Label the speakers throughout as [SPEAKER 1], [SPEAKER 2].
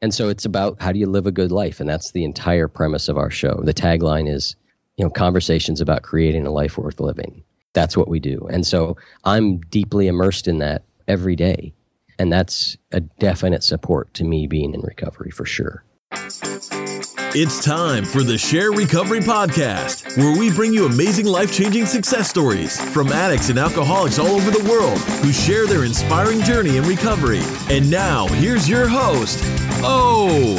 [SPEAKER 1] And so it's about how do you live a good life? And that's the entire premise of our show. The tagline is, you know, conversations about creating a life worth living. That's what we do. And so I'm deeply immersed in that every day. And that's a definite support to me being in recovery for sure.
[SPEAKER 2] It's time for the Share Recovery Podcast, where we bring you amazing life changing success stories from addicts and alcoholics all over the world who share their inspiring journey in recovery. And now, here's your host, O.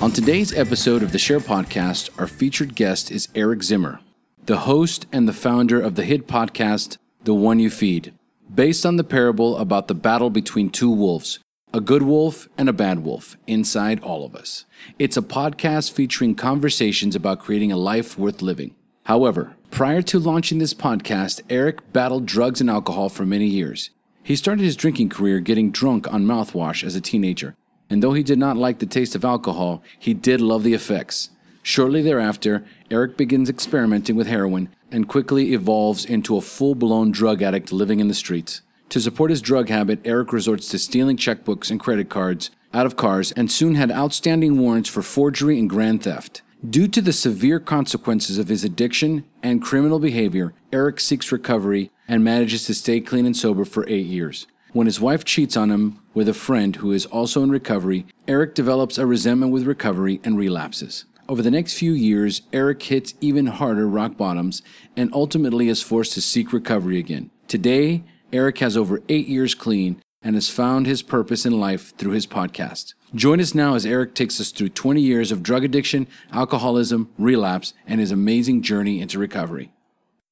[SPEAKER 3] On today's episode of the Share Podcast, our featured guest is Eric Zimmer, the host and the founder of the hit podcast, The One You Feed, based on the parable about the battle between two wolves a good wolf and a bad wolf inside all of us. It's a podcast featuring conversations about creating a life worth living. However, prior to launching this podcast, Eric battled drugs and alcohol for many years. He started his drinking career getting drunk on mouthwash as a teenager, and though he did not like the taste of alcohol, he did love the effects. Shortly thereafter, Eric begins experimenting with heroin and quickly evolves into a full blown drug addict living in the streets. To support his drug habit, Eric resorts to stealing checkbooks and credit cards out of cars and soon had outstanding warrants for forgery and grand theft. Due to the severe consequences of his addiction and criminal behavior, Eric seeks recovery and manages to stay clean and sober for eight years. When his wife cheats on him with a friend who is also in recovery, Eric develops a resentment with recovery and relapses. Over the next few years, Eric hits even harder rock bottoms and ultimately is forced to seek recovery again. Today, Eric has over eight years clean and has found his purpose in life through his podcast. Join us now as Eric takes us through 20 years of drug addiction, alcoholism, relapse, and his amazing journey into recovery.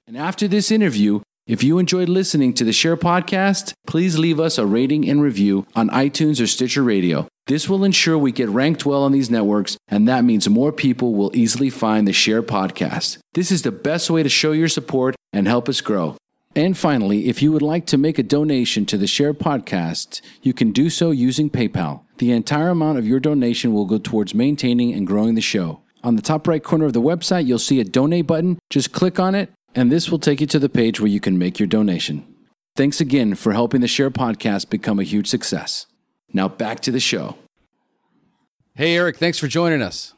[SPEAKER 3] And after this interview, if you enjoyed listening to the Share podcast, please leave us a rating and review on iTunes or Stitcher Radio. This will ensure we get ranked well on these networks, and that means more people will easily find the Share podcast. This is the best way to show your support and help us grow. And finally, if you would like to make a donation to the Share podcast, you can do so using PayPal. The entire amount of your donation will go towards maintaining and growing the show. On the top right corner of the website, you'll see a donate button. Just click on it, and this will take you to the page where you can make your donation. Thanks again for helping the Share podcast become a huge success. Now back to the show. Hey, Eric, thanks for joining us.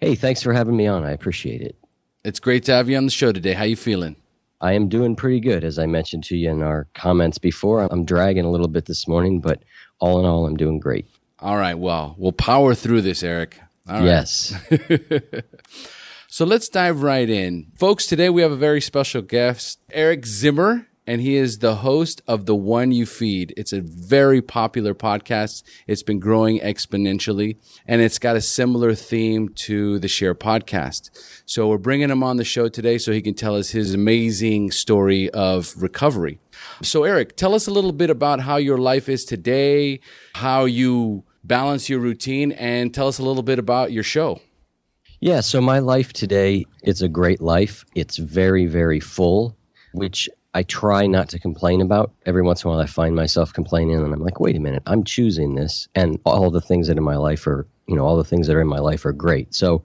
[SPEAKER 1] Hey, thanks for having me on. I appreciate it.
[SPEAKER 3] It's great to have you on the show today. How you feeling?
[SPEAKER 1] I am doing pretty good, as I mentioned to you in our comments before. I'm dragging a little bit this morning, but all in all, I'm doing great.
[SPEAKER 3] All right. Well, we'll power through this, Eric.
[SPEAKER 1] Yes.
[SPEAKER 3] so let's dive right in. Folks, today we have a very special guest, Eric Zimmer and he is the host of The One You Feed. It's a very popular podcast. It's been growing exponentially and it's got a similar theme to the Share podcast. So we're bringing him on the show today so he can tell us his amazing story of recovery. So Eric, tell us a little bit about how your life is today, how you balance your routine and tell us a little bit about your show.
[SPEAKER 1] Yeah, so my life today, it's a great life. It's very, very full, which I try not to complain about. Every once in a while, I find myself complaining, and I'm like, wait a minute, I'm choosing this, and all the things that in my life are, you know, all the things that are in my life are great. So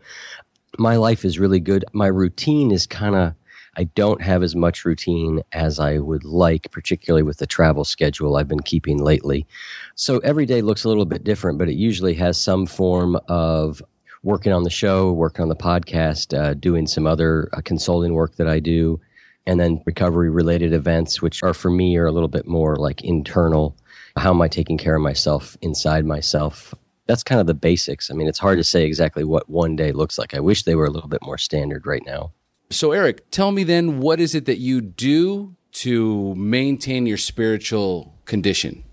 [SPEAKER 1] my life is really good. My routine is kind of, I don't have as much routine as I would like, particularly with the travel schedule I've been keeping lately. So every day looks a little bit different, but it usually has some form of working on the show, working on the podcast, uh, doing some other uh, consulting work that I do and then recovery related events, which are for me are a little bit more like internal. How am I taking care of myself inside myself? That's kind of the basics. I mean, it's hard to say exactly what one day looks like. I wish they were a little bit more standard right now.
[SPEAKER 3] So, Eric, tell me then, what is it that you do to maintain your spiritual condition?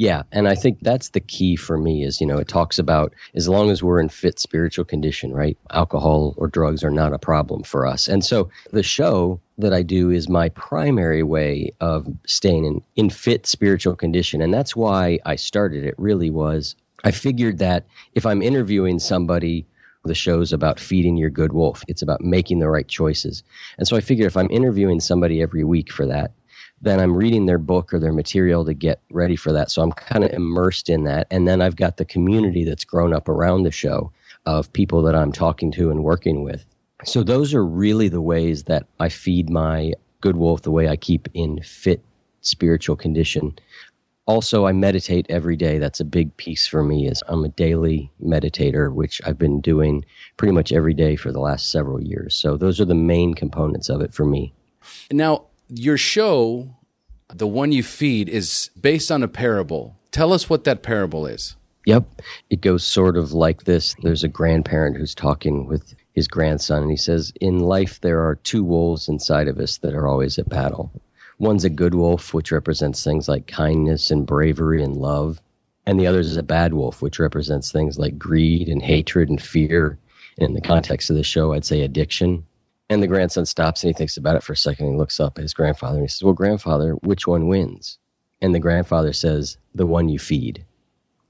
[SPEAKER 1] Yeah, and I think that's the key for me is, you know, it talks about as long as we're in fit spiritual condition, right? Alcohol or drugs are not a problem for us. And so the show that I do is my primary way of staying in, in fit spiritual condition. And that's why I started it really was I figured that if I'm interviewing somebody the show's about feeding your good wolf. It's about making the right choices. And so I figured if I'm interviewing somebody every week for that, then I'm reading their book or their material to get ready for that. So I'm kind of immersed in that. And then I've got the community that's grown up around the show of people that I'm talking to and working with. So those are really the ways that I feed my good wolf, the way I keep in fit spiritual condition. also I meditate every day. That's a big piece for me is I'm a daily meditator, which I've been doing pretty much every day for the last several years. So those are the main components of it for me.
[SPEAKER 3] Now, your show, the one you feed, is based on a parable. Tell us what that parable is.
[SPEAKER 1] Yep. It goes sort of like this. There's a grandparent who's talking with his grandson, and he says, In life, there are two wolves inside of us that are always at battle. One's a good wolf, which represents things like kindness and bravery and love. And the other is a bad wolf, which represents things like greed and hatred and fear. And in the context of the show, I'd say addiction. And the grandson stops and he thinks about it for a second. And he looks up at his grandfather and he says, Well, grandfather, which one wins? And the grandfather says, The one you feed.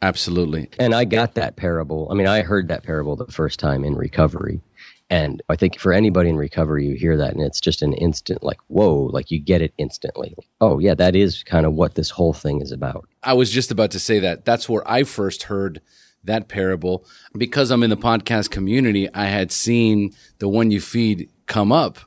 [SPEAKER 3] Absolutely.
[SPEAKER 1] And I got that parable. I mean, I heard that parable the first time in recovery. And I think for anybody in recovery, you hear that and it's just an instant, like, whoa, like you get it instantly. Oh, yeah, that is kind of what this whole thing is about.
[SPEAKER 3] I was just about to say that. That's where I first heard that parable. Because I'm in the podcast community, I had seen the one you feed come up.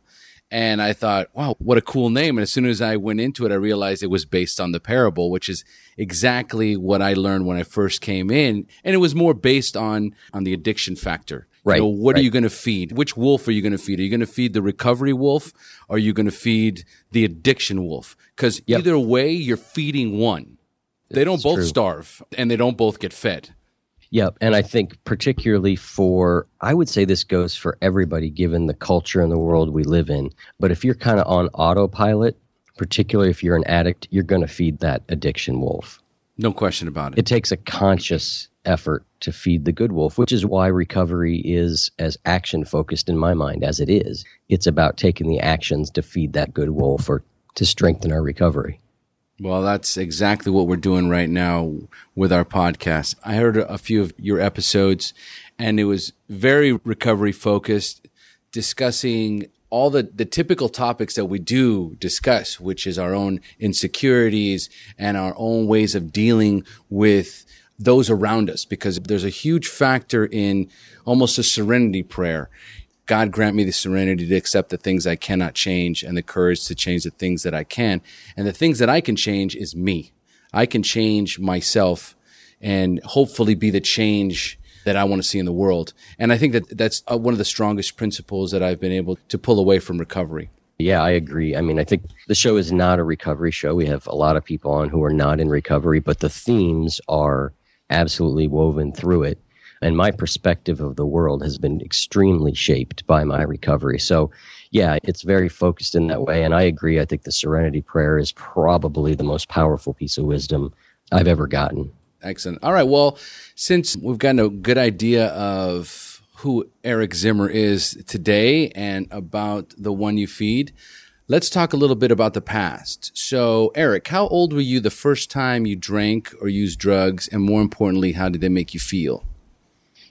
[SPEAKER 3] And I thought, wow, what a cool name. And as soon as I went into it, I realized it was based on the parable, which is exactly what I learned when I first came in. And it was more based on, on the addiction factor.
[SPEAKER 1] Right.
[SPEAKER 3] You know, what
[SPEAKER 1] right.
[SPEAKER 3] are you going to feed? Which wolf are you going to feed? Are you going to feed the recovery wolf? Or are you going to feed the addiction wolf? Because
[SPEAKER 1] Yep.
[SPEAKER 3] either way, you're feeding one. They don't
[SPEAKER 1] It's
[SPEAKER 3] both
[SPEAKER 1] true.
[SPEAKER 3] starve and they don't both get fed.
[SPEAKER 1] Yep. And I think, particularly for, I would say this goes for everybody given the culture and the world we live in. But if you're kind of on autopilot, particularly if you're an addict, you're going to feed that addiction wolf.
[SPEAKER 3] No question about it.
[SPEAKER 1] It takes a conscious effort to feed the good wolf, which is why recovery is as action focused in my mind as it is. It's about taking the actions to feed that good wolf or to strengthen our recovery.
[SPEAKER 3] Well, that's exactly what we're doing right now with our podcast. I heard a few of your episodes and it was very recovery focused, discussing all the, the typical topics that we do discuss, which is our own insecurities and our own ways of dealing with those around us, because there's a huge factor in almost a serenity prayer. God grant me the serenity to accept the things I cannot change and the courage to change the things that I can. And the things that I can change is me. I can change myself and hopefully be the change that I want to see in the world. And I think that that's uh, one of the strongest principles that I've been able to pull away from recovery.
[SPEAKER 1] Yeah, I agree. I mean, I think the show is not a recovery show. We have a lot of people on who are not in recovery, but the themes are absolutely woven through it. And my perspective of the world has been extremely shaped by my recovery. So, yeah, it's very focused in that way. And I agree. I think the Serenity Prayer is probably the most powerful piece of wisdom I've ever gotten.
[SPEAKER 3] Excellent. All right. Well, since we've gotten a good idea of who Eric Zimmer is today and about the one you feed, let's talk a little bit about the past. So, Eric, how old were you the first time you drank or used drugs? And more importantly, how did they make you feel?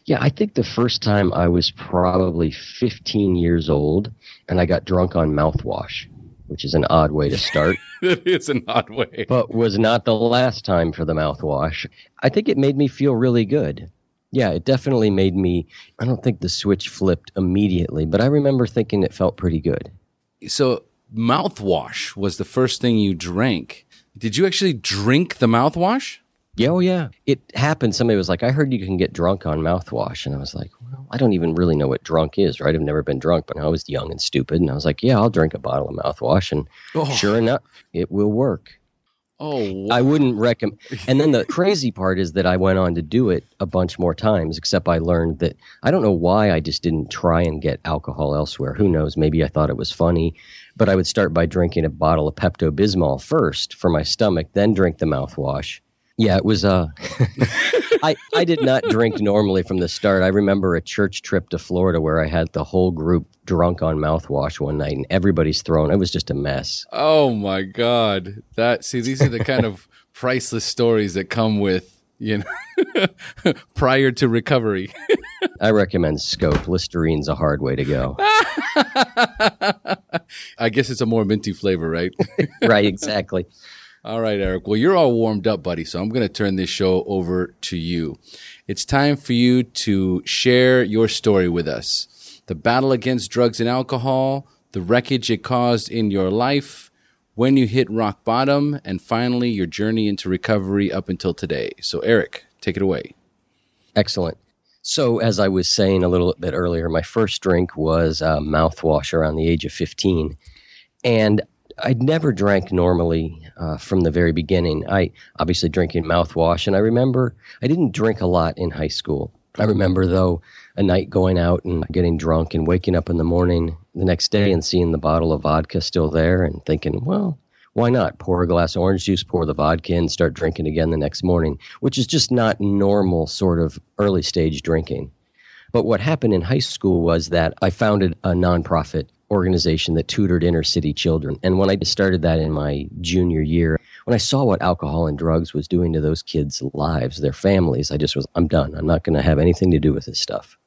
[SPEAKER 1] Yeah, I think the first time I was probably 15 years old and I got drunk on mouthwash, which is an odd way to start.
[SPEAKER 3] it is an odd way.
[SPEAKER 1] but was not the last time for the mouthwash. I think it made me feel really good. Yeah, it definitely made me. I don't think the switch flipped immediately, but I remember thinking it felt pretty good.
[SPEAKER 3] So, mouthwash was the first thing you drank. Did you actually drink the mouthwash?
[SPEAKER 1] Yeah, oh yeah. It happened. Somebody was like, I heard you can get drunk on mouthwash. And I was like, well, I don't even really know what drunk is, right? I've never been drunk, but I was young and stupid. And I was like, yeah, I'll drink a bottle of mouthwash. And
[SPEAKER 3] Oh.
[SPEAKER 1] sure enough, it will work.
[SPEAKER 3] Oh, wow.
[SPEAKER 1] I wouldn't recommend. And then the crazy part is that I went on to do it a bunch more times, except I learned that I don't know why I just didn't try and get alcohol elsewhere. Who knows? Maybe I thought it was funny, but I would start by drinking a bottle of Pepto Bismol first for my stomach, then drink the mouthwash. Yeah, it was. Uh, I I did not drink normally from the start. I remember a church trip to Florida where I had the whole group drunk on mouthwash one night, and everybody's thrown. It was just a mess.
[SPEAKER 3] Oh my God. That see, these are the kind of priceless stories that come with, you know, prior to recovery.
[SPEAKER 1] I recommend Scope. Listerine's a hard way to go.
[SPEAKER 3] I guess it's a more minty flavor, right?
[SPEAKER 1] right, exactly.
[SPEAKER 3] All right, Eric. Well, you're all warmed up, buddy. So I'm going to turn this show over to you. It's time for you to share your story with us. The battle against drugs and alcohol, the wreckage it caused in your life, when you hit rock bottom, and finally your journey into recovery up until today. So, Eric, take it away.
[SPEAKER 1] Excellent. So, as I was saying a little bit earlier, my first drink was a mouthwash around the age of 15. And I'd never drank normally uh, from the very beginning. I obviously drinking mouthwash, and I remember I didn't drink a lot in high school. I remember though a night going out and getting drunk and waking up in the morning the next day and seeing the bottle of vodka still there and thinking, well, why not pour a glass of orange juice, pour the vodka and start drinking again the next morning, which is just not normal sort of early stage drinking. But what happened in high school was that I founded a nonprofit organization that tutored inner city children. And when I started that in my junior year, when I saw what alcohol and drugs was doing to those kids' lives, their families, I just was, I'm done. I'm not going to have anything to do with this stuff.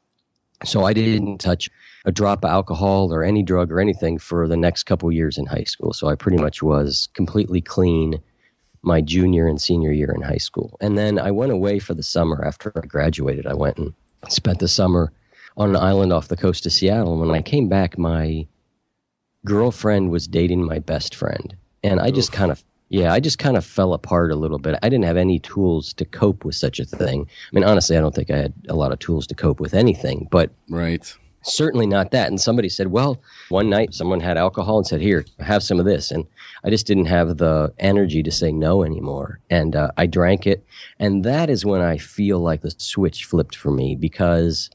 [SPEAKER 1] So I didn't touch a drop of alcohol or any drug or anything for the next couple years in high school. So I pretty much was completely clean my junior and senior year in high school. And then I went away for the summer after I graduated. I went and spent the summer on an island off the coast of Seattle. And when I came back, my girlfriend was dating my best friend. And I just kind of yeah, I just kind of fell apart a little bit. I didn't have any tools to cope with such a thing. I mean, honestly, I don't think I had a lot of tools to cope with anything, but
[SPEAKER 3] right.
[SPEAKER 1] Certainly not that. And somebody said, well, one night someone had alcohol and said, here, have some of this. And I just didn't have the energy to say no anymore. And uh, I drank it. And that is when I feel like the switch flipped for me because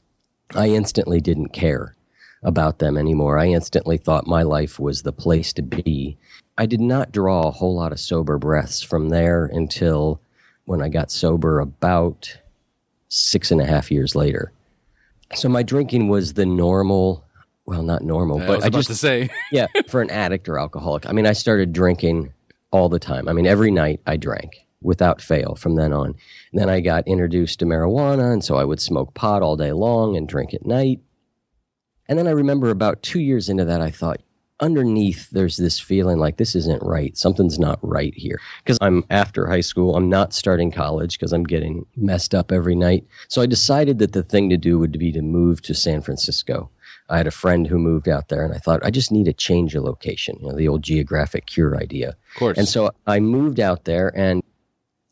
[SPEAKER 1] I instantly didn't care about them anymore. I instantly thought my life was the place to be. I did not draw a whole lot of sober breaths from there until when I got sober about six and a half years later. So my drinking was the normal, well, not normal,
[SPEAKER 3] I
[SPEAKER 1] but I
[SPEAKER 3] about
[SPEAKER 1] just
[SPEAKER 3] to say.
[SPEAKER 1] yeah, for an addict or alcoholic. I mean, I started drinking all the time. I mean, every night I drank without fail from then on. And then I got introduced to marijuana, and so I would smoke pot all day long and drink at night. And then I remember about two years into that, I thought, underneath, there's this feeling like this isn't right. Something's not right here. Because I'm after high school, I'm not starting college because I'm getting messed up every night. So I decided that the thing to do would be to move to San Francisco. I had a friend who moved out there, and I thought, I just need a change of location, you know, the old geographic cure idea.
[SPEAKER 3] Of course.
[SPEAKER 1] And so I moved out there, and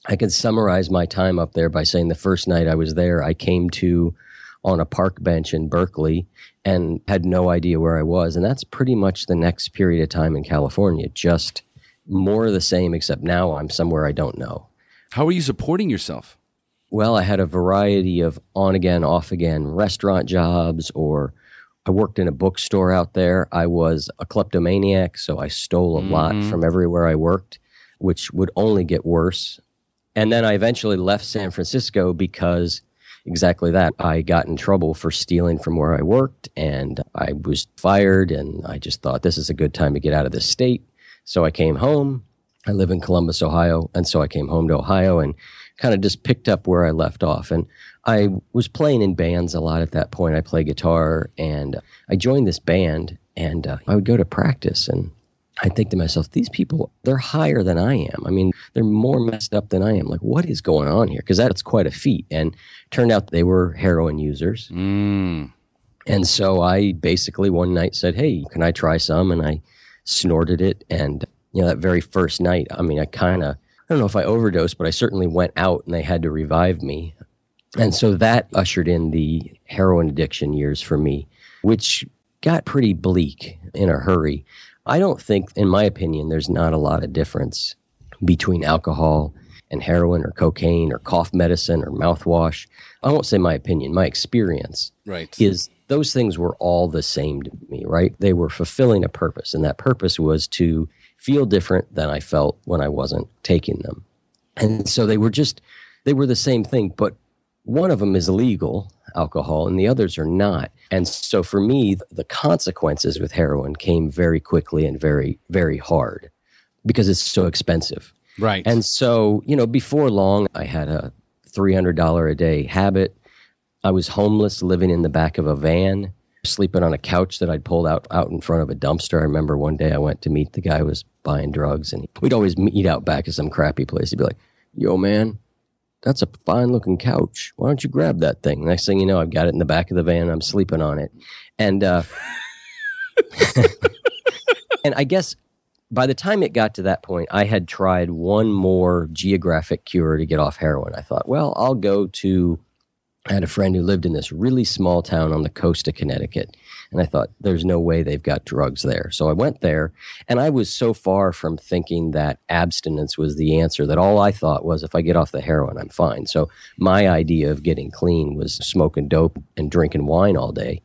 [SPEAKER 1] I can summarize my time up there by saying the first night I was there, I came to on a park bench in Berkeley and had no idea where I was. And that's pretty much the next period of time in California, just more of the same, except now I'm somewhere I don't know.
[SPEAKER 3] How are you supporting yourself?
[SPEAKER 1] Well, I had a variety of on again, off again restaurant jobs, or I worked in a bookstore out there. I was a kleptomaniac, so I stole a lot mm-hmm. from everywhere I worked, which would only get worse. And then I eventually left San Francisco because exactly that. I got in trouble for stealing from where I worked and I was fired. And I just thought this is a good time to get out of this state. So I came home. I live in Columbus, Ohio. And so I came home to Ohio and kind of just picked up where I left off. And I was playing in bands a lot at that point. I play guitar and I joined this band and uh, I would go to practice and I think to myself, these people, they're higher than I am. I mean, they're more messed up than I am. Like, what is going on here? Because that's quite a feat. And turned out they were heroin users.
[SPEAKER 3] Mm.
[SPEAKER 1] And so I basically one night said, Hey, can I try some? And I snorted it. And, you know, that very first night, I mean, I kind of, I don't know if I overdosed, but I certainly went out and they had to revive me. And so that ushered in the heroin addiction years for me, which got pretty bleak in a hurry. I don't think, in my opinion, there's not a lot of difference between alcohol and heroin or cocaine or cough medicine or mouthwash. I won't say my opinion, my experience
[SPEAKER 3] Right.
[SPEAKER 1] is those things were all the same to me, right? They were fulfilling a purpose, and that purpose was to feel different than I felt when I wasn't taking them. And so they were just, they were the same thing, but one of them is legal, alcohol, and the others are not. And so for me, the consequences with heroin came very quickly and very, very hard because it's so expensive.
[SPEAKER 3] right.
[SPEAKER 1] And so, you know, before long, I had a $300 a day habit. I was homeless, living in the back of a van, sleeping on a couch that I'd pulled out out in front of a dumpster. I remember one day I went to meet the guy who was buying drugs, and we'd always meet out back at some crappy place. He'd be like, "Yo, man, that's a fine looking couch. Why don't you grab that thing?" Next thing you know, I've got it in the back of the van. I'm sleeping on it, and uh, and I guess by the time it got to that point, I had tried one more geographic cure to get off heroin. I thought, well, I'll go to. I had a friend who lived in this really small town on the coast of Connecticut. And I thought, there's no way they've got drugs there. So I went there, and I was so far from thinking that abstinence was the answer that all I thought was if I get off the heroin, I'm fine. So my idea of getting clean was smoking dope and drinking wine all day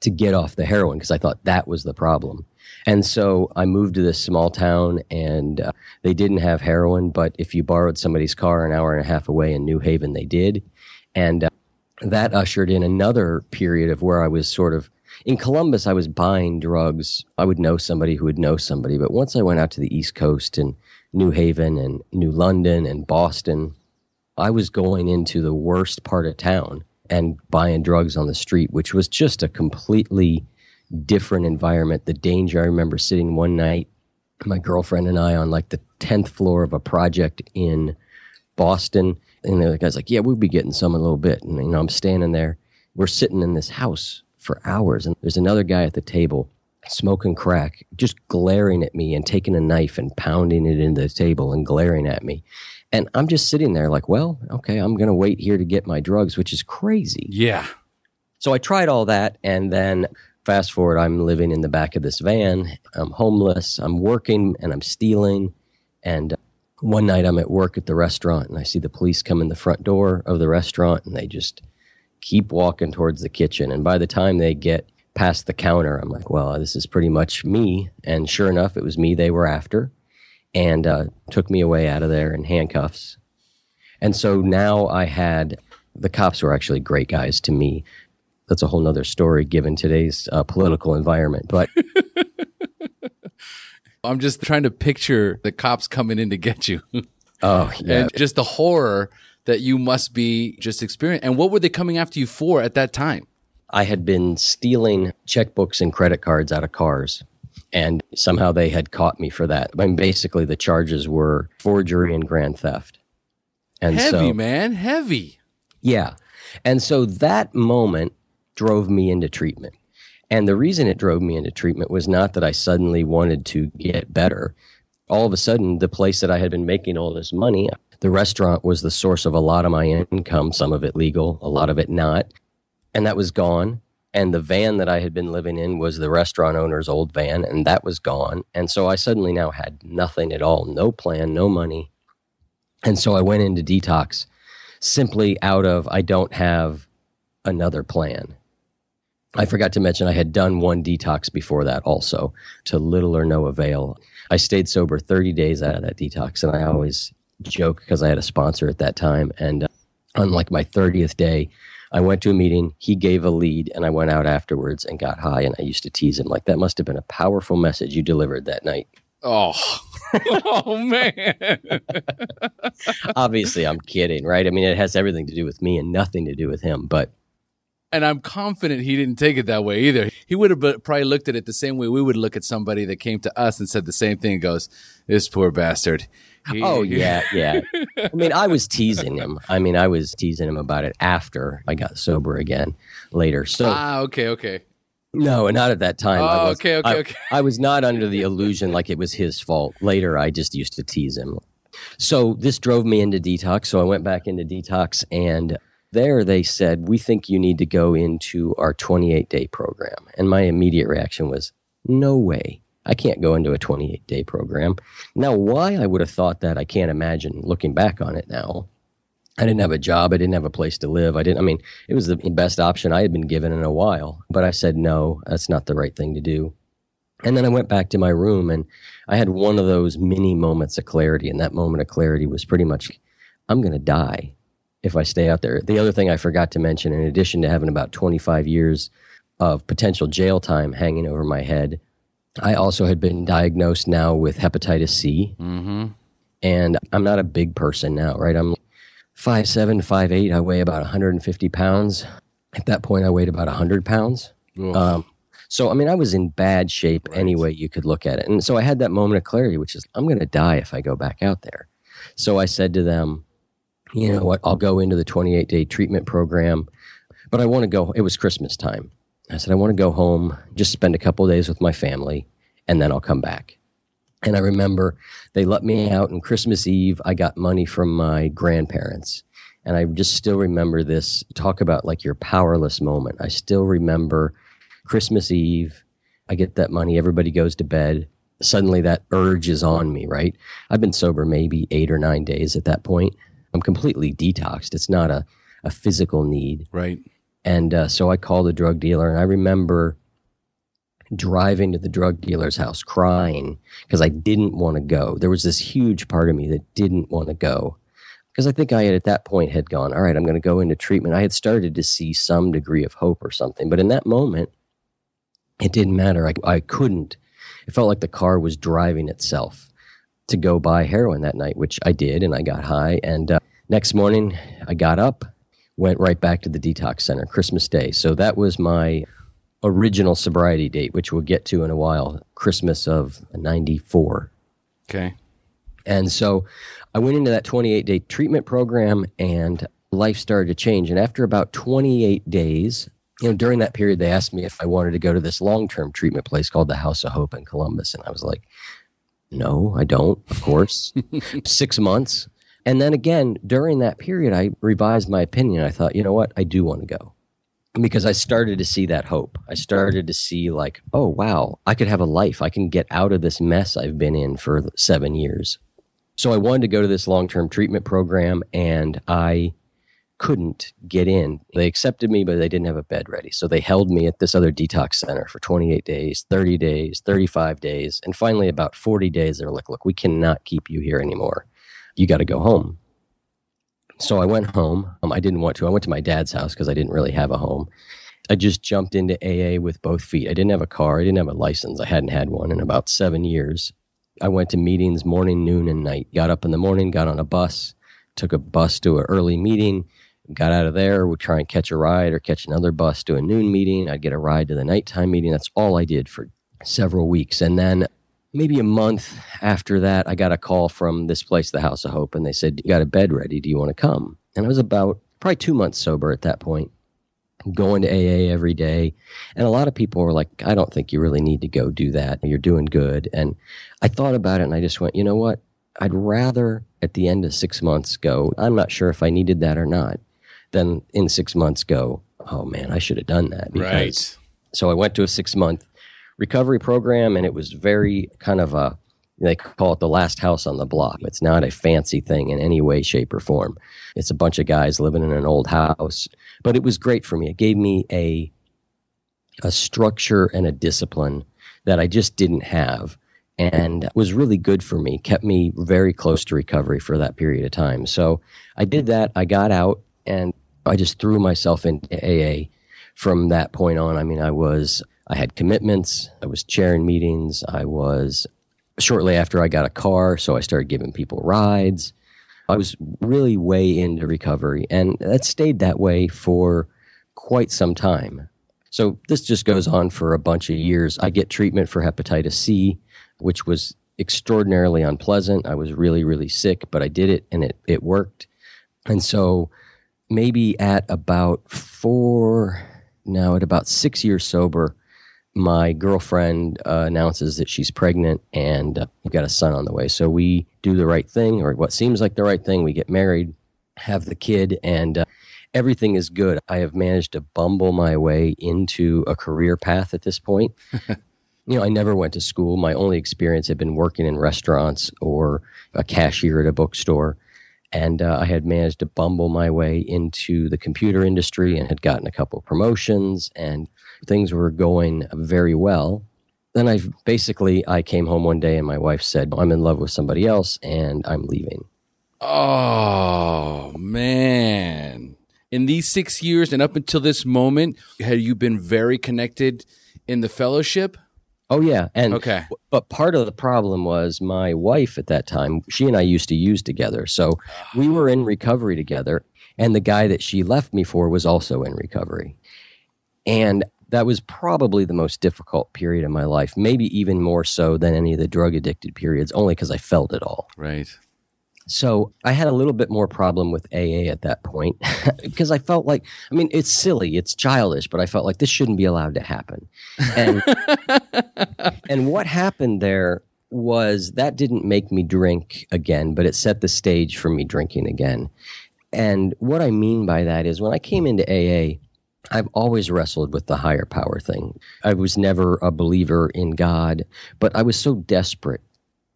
[SPEAKER 1] to get off the heroin because I thought that was the problem. And so I moved to this small town and uh, they didn't have heroin, but if you borrowed somebody's car an hour and a half away in New Haven, they did. And uh, that ushered in another period of where I was sort of in Columbus, I was buying drugs. I would know somebody who would know somebody. But once I went out to the East Coast and New Haven and New London and Boston, I was going into the worst part of town and buying drugs on the street, which was just a completely different environment. The danger. I remember sitting one night, my girlfriend and I, on like the 10th floor of a project in Boston. And the guy's like, Yeah, we'll be getting some in a little bit. And, you know, I'm standing there. We're sitting in this house for hours. And there's another guy at the table smoking crack, just glaring at me and taking a knife and pounding it into the table and glaring at me. And I'm just sitting there like, well, okay, I'm going to wait here to get my drugs, which is crazy.
[SPEAKER 3] Yeah.
[SPEAKER 1] So I tried all that. And then fast forward, I'm living in the back of this van. I'm homeless. I'm working and I'm stealing. And uh, one night I'm at work at the restaurant and I see the police come in the front door of the restaurant and they just keep walking towards the kitchen. And by the time they get past the counter, I'm like, well, this is pretty much me. And sure enough, it was me they were after and uh, took me away out of there in handcuffs. And so now I had the cops were actually great guys to me. That's a whole nother story given today's uh, political environment. But
[SPEAKER 3] I'm just trying to picture the cops coming in to get you.
[SPEAKER 1] oh, yeah.
[SPEAKER 3] and just the horror that you must be just experiencing. And what were they coming after you for at that time?
[SPEAKER 1] I had been stealing checkbooks and credit cards out of cars. And somehow they had caught me for that. I mean, basically, the charges were forgery and grand theft.
[SPEAKER 3] And heavy, so, man, heavy.
[SPEAKER 1] Yeah. And so that moment drove me into treatment. And the reason it drove me into treatment was not that I suddenly wanted to get better. All of a sudden, the place that I had been making all this money, the restaurant was the source of a lot of my income, some of it legal, a lot of it not. And that was gone. And the van that I had been living in was the restaurant owner's old van, and that was gone. And so I suddenly now had nothing at all no plan, no money. And so I went into detox simply out of I don't have another plan. I forgot to mention I had done one detox before that also to little or no avail. I stayed sober 30 days out of that detox, and I always joke because I had a sponsor at that time. And uh, on like my 30th day, I went to a meeting. He gave a lead, and I went out afterwards and got high. And I used to tease him like, "That must have been a powerful message you delivered that night."
[SPEAKER 3] Oh, oh man!
[SPEAKER 1] Obviously, I'm kidding, right? I mean, it has everything to do with me and nothing to do with him. But
[SPEAKER 3] and I'm confident he didn't take it that way either. He would have probably looked at it the same way we would look at somebody that came to us and said the same thing. Goes, this poor bastard.
[SPEAKER 1] He, oh yeah, yeah. I mean, I was teasing him. I mean, I was teasing him about it after I got sober again later. So
[SPEAKER 3] ah, okay, okay.
[SPEAKER 1] No, not at that time.
[SPEAKER 3] Oh, was, okay, okay,
[SPEAKER 1] I,
[SPEAKER 3] okay.
[SPEAKER 1] I was not under the illusion like it was his fault. Later, I just used to tease him. So this drove me into detox. So I went back into detox, and there they said, We think you need to go into our 28 day program. And my immediate reaction was, No way. I can't go into a 28 day program. Now, why I would have thought that, I can't imagine looking back on it now. I didn't have a job. I didn't have a place to live. I didn't, I mean, it was the best option I had been given in a while. But I said, no, that's not the right thing to do. And then I went back to my room and I had one of those mini moments of clarity. And that moment of clarity was pretty much, I'm going to die if I stay out there. The other thing I forgot to mention, in addition to having about 25 years of potential jail time hanging over my head, I also had been diagnosed now with hepatitis
[SPEAKER 3] C. Mm-hmm.
[SPEAKER 1] And I'm not a big person now, right? I'm five seven, five eight. I weigh about 150 pounds. At that point, I weighed about 100 pounds. Um, so, I mean, I was in bad shape right. any way you could look at it. And so I had that moment of clarity, which is, I'm going to die if I go back out there. So I said to them, you know what, I'll go into the 28 day treatment program, but I want to go. It was Christmas time. I said, I want to go home, just spend a couple days with my family, and then I'll come back. And I remember they let me out on Christmas Eve. I got money from my grandparents. And I just still remember this talk about like your powerless moment. I still remember Christmas Eve. I get that money. Everybody goes to bed. Suddenly that urge is on me, right? I've been sober maybe eight or nine days at that point. I'm completely detoxed. It's not a, a physical need.
[SPEAKER 3] Right.
[SPEAKER 1] And uh, so I called the drug dealer, and I remember driving to the drug dealer's house crying because I didn't want to go. There was this huge part of me that didn't want to go because I think I had at that point had gone, all right, I'm going to go into treatment. I had started to see some degree of hope or something, but in that moment, it didn't matter. I, I couldn't. It felt like the car was driving itself to go buy heroin that night, which I did, and I got high. And uh, next morning, I got up, went right back to the detox center, Christmas Day. So that was my original sobriety date, which we'll get to in a while, Christmas of 94.
[SPEAKER 3] Okay.
[SPEAKER 1] And so I went into that 28 day treatment program and life started to change. And after about 28 days, you know, during that period, they asked me if I wanted to go to this long term treatment place called the House of Hope in Columbus. And I was like, no, I don't, of course. Six months. And then again, during that period, I revised my opinion. I thought, you know what? I do want to go because I started to see that hope. I started to see, like, oh, wow, I could have a life. I can get out of this mess I've been in for seven years. So I wanted to go to this long term treatment program and I couldn't get in. They accepted me, but they didn't have a bed ready. So they held me at this other detox center for 28 days, 30 days, 35 days. And finally, about 40 days, they're like, look, we cannot keep you here anymore. You got to go home. So I went home. Um, I didn't want to. I went to my dad's house because I didn't really have a home. I just jumped into AA with both feet. I didn't have a car. I didn't have a license. I hadn't had one in about seven years. I went to meetings morning, noon, and night. Got up in the morning, got on a bus, took a bus to an early meeting, got out of there, would try and catch a ride or catch another bus to a noon meeting. I'd get a ride to the nighttime meeting. That's all I did for several weeks. And then maybe a month after that, I got a call from this place, the House of Hope, and they said, You got a bed ready. Do you want to come? And I was about probably two months sober at that point, going to AA every day. And a lot of people were like, I don't think you really need to go do that. You're doing good. And I thought about it and I just went, You know what? I'd rather at the end of six months go, I'm not sure if I needed that or not, than in six months go, Oh man, I should have done that.
[SPEAKER 3] Because, right.
[SPEAKER 1] So I went to a six month recovery program, and it was very kind of a they call it the last house on the block. It's not a fancy thing in any way, shape, or form. It's a bunch of guys living in an old house, but it was great for me. It gave me a a structure and a discipline that I just didn't have and was really good for me, kept me very close to recovery for that period of time. So I did that. I got out and I just threw myself into AA from that point on. I mean, I was I had commitments. I was chairing meetings. I was shortly after I got a car, so I started giving people rides. I was really way into recovery, and that stayed that way for quite some time. So this just goes on for a bunch of years. I get treatment for hepatitis C, which was extraordinarily unpleasant. I was really, really sick, but I did it and it, it worked. And so maybe at about four, now at about six years sober, my girlfriend uh, announces that she's pregnant and uh, we've got a son on the way. So we do the right thing, or what seems like the right thing. We get married, have the kid, and uh, everything is good. I have managed to bumble my way into a career path at this point. you know, I never went to school. My only experience had been working in restaurants or a cashier at a bookstore. And uh, I had managed to bumble my way into the computer industry and had gotten a couple of promotions and things were going very well. Then I basically I came home one day and my wife said, "I'm in love with somebody else and I'm leaving."
[SPEAKER 3] Oh, man. In these 6 years and up until this moment, had you been very connected in the fellowship?
[SPEAKER 1] Oh yeah, and
[SPEAKER 3] okay.
[SPEAKER 1] But part of the problem was my wife at that time. She and I used to use together, so we were in recovery together. And the guy that she left me for was also in recovery, and that was probably the most difficult period of my life. Maybe even more so than any of the drug addicted periods, only because I felt it all.
[SPEAKER 3] Right.
[SPEAKER 1] So I had a little bit more problem with AA at that point because I felt like, I mean, it's silly, it's childish, but I felt like this shouldn't be allowed to happen. And, and what happened there was that didn't make me drink again, but it set the stage for me drinking again. And what I mean by that is when I came into AA, I've always wrestled with the higher power thing. I was never a believer in God, but I was so desperate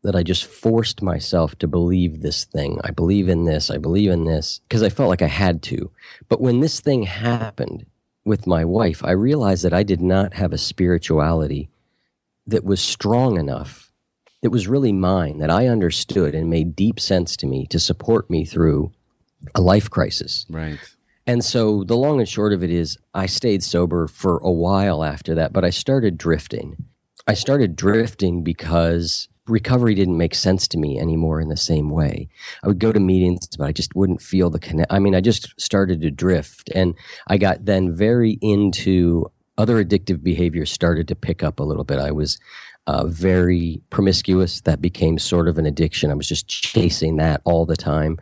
[SPEAKER 1] that I just forced myself to believe this thing. I believe in this, I believe in this, because I felt like I had to. But when this thing happened with my wife, I realized that I did not have a spirituality that was strong enough, that was really mine, that I understood and made deep sense to me to support me through a life crisis.
[SPEAKER 3] Right.
[SPEAKER 1] And so the long and short of it is, I stayed sober for a while after that, but I started drifting. I started drifting because recovery didn't make sense to me anymore in the same way. I would go to meetings, but I just wouldn't feel the connect. I mean, I just started to drift. And I got then very into other addictive behaviors started to pick up a little bit. I was uh, very promiscuous. That became sort of an addiction. I was just chasing that all the time.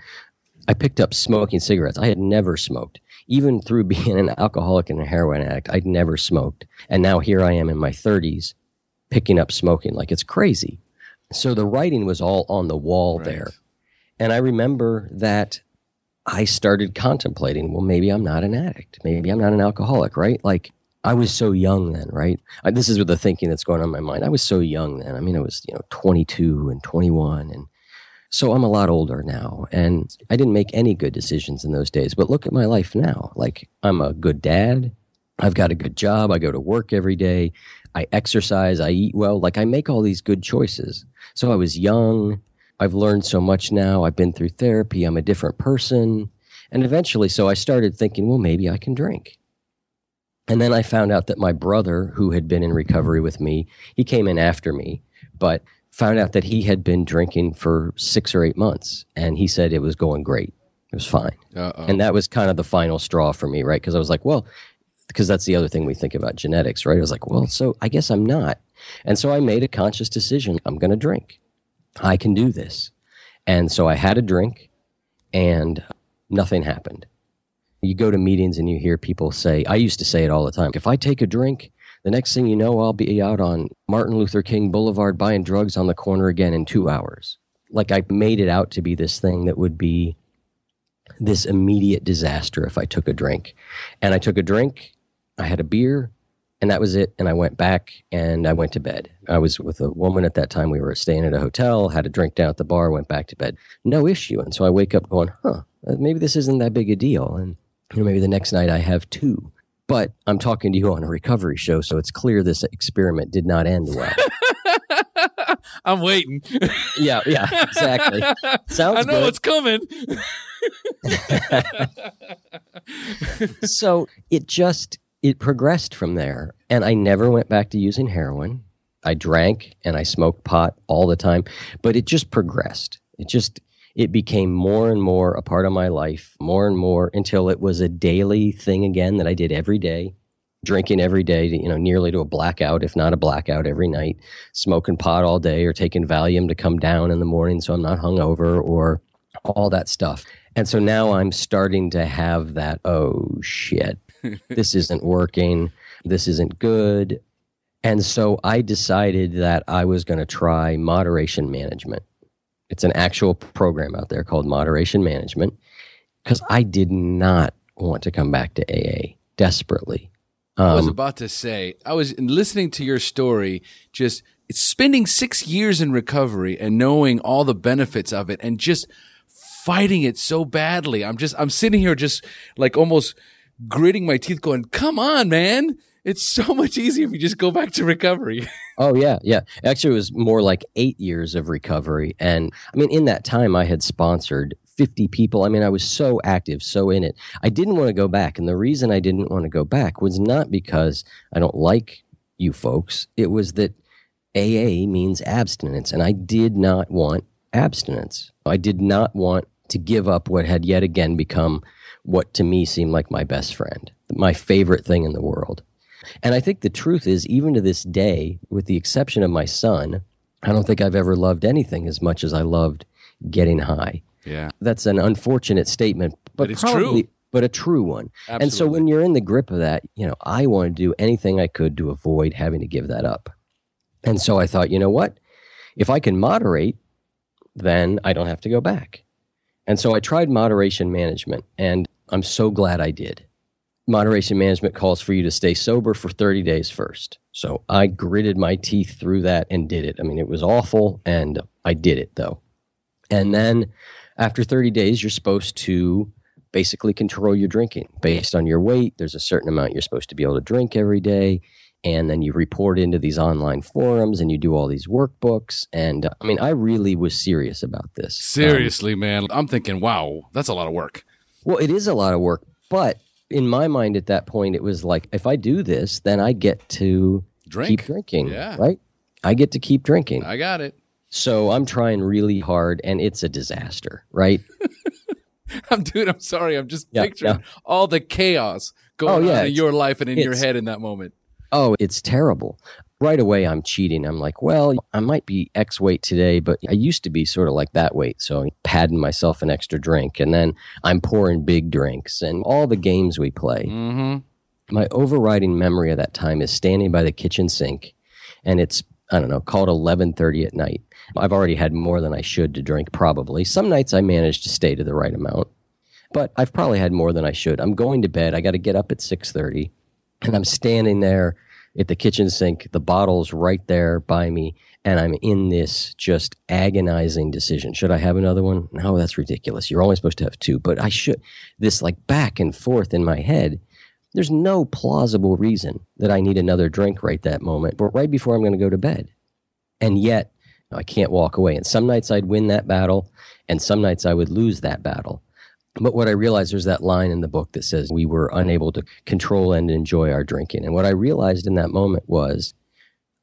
[SPEAKER 1] I picked up smoking cigarettes. I had never smoked. Even through being an alcoholic and a heroin addict, I'd never smoked. And now here I am in my 30s picking up smoking like it's crazy. So the writing was all on the wall
[SPEAKER 3] Right.
[SPEAKER 1] there. And I remember that I started contemplating, well, maybe I'm not an addict. Maybe I'm not an alcoholic, right? Like I was so young then, right? I, this is what the thinking that's going on in my mind. I was so young then. I mean, I was, you know, 22 and 21 and so I'm a lot older now and I didn't make any good decisions in those days. But look at my life now. Like I'm a good dad. I've got a good job. I go to work every day. I exercise. I eat well. Like I make all these good choices. So I was young. I've learned so much now. I've been through therapy. I'm a different person. And eventually, so I started thinking, well, maybe I can drink. And then I found out that my brother, who had been in recovery with me, he came in after me, but found out that he had been drinking for six or eight months. And he said it was going great. It was fine.
[SPEAKER 3] Uh-oh.
[SPEAKER 1] And that was kind of the final straw for me, right? Because I was like, well, because that's the other thing we think about genetics, right? I was like, well, so I guess I'm not. And so I made a conscious decision I'm going to drink. I can do this. And so I had a drink and nothing happened. You go to meetings and you hear people say, I used to say it all the time if I take a drink, the next thing you know, I'll be out on Martin Luther King Boulevard buying drugs on the corner again in two hours. Like I made it out to be this thing that would be this immediate disaster if I took a drink. And I took a drink, I had a beer, and that was it. And I went back and I went to bed. I was with a woman at that time. We were staying at a hotel, had a drink down at the bar, went back to bed. No issue. And so I wake up going, huh, uh, maybe this isn't that big a deal. And you know, maybe the next night I have two. But I'm talking to you on a recovery show, so it's clear this experiment did not end well.
[SPEAKER 3] I'm waiting.
[SPEAKER 1] yeah, yeah, exactly. Sounds good.
[SPEAKER 3] I know
[SPEAKER 1] good.
[SPEAKER 3] it's coming.
[SPEAKER 1] so it just it progressed from there. And i never went back to using heroin. I drank and i smoked pot all the time but it just progressed. It just it became more and more a part of my life more and more until it was a daily thing again that i did every day drinking every day you know nearly to a blackout if not a blackout every night smoking pot all day or taking valium to come down in the morning so i'm not hungover or all that stuff. And so now i'm starting to have that oh shit this isn't working. This isn't good. And so I decided that I was going to try moderation management. It's an actual program out there called moderation management because I did not want to come back to AA desperately.
[SPEAKER 3] I was
[SPEAKER 1] Um,
[SPEAKER 3] about to say, I was listening to your story, just spending six years in recovery and knowing all the benefits of it and just fighting it so badly. I'm just, I'm sitting here just like almost gritting my teeth going, come on, man. It's so much easier if you just go back to recovery.
[SPEAKER 1] Oh yeah, yeah. Actually, it was more like eight years of recovery, and I mean, in that time, I had sponsored fifty people. I mean, I was so active, so in it. I didn't want to go back, and the reason I didn't want to go back was not because I don't like you folks. It was that AA means abstinence, and I did not want abstinence. I did not want to give up what had yet again become what to me seemed like my best friend, my favorite thing in the world. And I think the truth is, even to this day, with the exception of my son, I don't think I've ever loved anything as much as I loved getting high.
[SPEAKER 3] Yeah.
[SPEAKER 1] That's an unfortunate statement, but,
[SPEAKER 3] But it's
[SPEAKER 1] probably,
[SPEAKER 3] true.
[SPEAKER 1] but a true one. Absolutely. And so when you're in the grip of that, you know, I want to do anything I could to avoid having to give that up. And so I thought, you know what? if I can moderate, then I don't have to go back. And so I tried moderation management, and I'm so glad I did. Moderation management calls for you to stay sober for 30 days first. So I gritted my teeth through that and did it. I mean, it was awful, and I did it though. And then after 30 days, you're supposed to basically control your drinking based on your weight. There's a certain amount you're supposed to be able to drink every day. And then you report into these online forums and you do all these workbooks. And uh, I mean, I really was serious about this.
[SPEAKER 3] Seriously, um, man. I'm thinking, wow, that's a lot of work.
[SPEAKER 1] Well, it is a lot of work. But in my mind at that point, it was like, if I do this, then I get to
[SPEAKER 3] Drink.
[SPEAKER 1] keep drinking.
[SPEAKER 3] Yeah.
[SPEAKER 1] Right? I get to keep drinking.
[SPEAKER 3] I got it.
[SPEAKER 1] So I'm trying really hard and it's a disaster, right?
[SPEAKER 3] I'm dude, I'm sorry. I'm just
[SPEAKER 1] Yeah,
[SPEAKER 3] picturing
[SPEAKER 1] yeah.
[SPEAKER 3] all the chaos going
[SPEAKER 1] Oh, yeah,
[SPEAKER 3] on in your life and in your head in that moment.
[SPEAKER 1] Oh, it's terrible. Right away, I'm cheating. I'm like, well, I might be X weight today, but I used to be sort of like that weight. So I'm padding myself an extra drink. And then I'm pouring big drinks and all the games we play.
[SPEAKER 3] Mm-hmm.
[SPEAKER 1] My overriding memory of that time is standing by the kitchen sink and it's, I don't know, called 1130 at night. I've already had more than I should to drink, probably. Some nights I manage to stay to the right amount, but I've probably had more than I should. I'm going to bed. I got to get up at 630 and I'm standing there at the kitchen sink, the bottle's right there by me, and I'm in this just agonizing decision. Should I have another one? No, that's ridiculous. You're only supposed to have two, but I should. This like back and forth in my head. There's no plausible reason that I need another drink right that moment, but right before I'm going to go to bed. And yet, I can't walk away. And some nights I'd win that battle, and some nights I would lose that battle. But what I realized there's that line in the book that says we were unable to control and enjoy our drinking. And what I realized in that moment was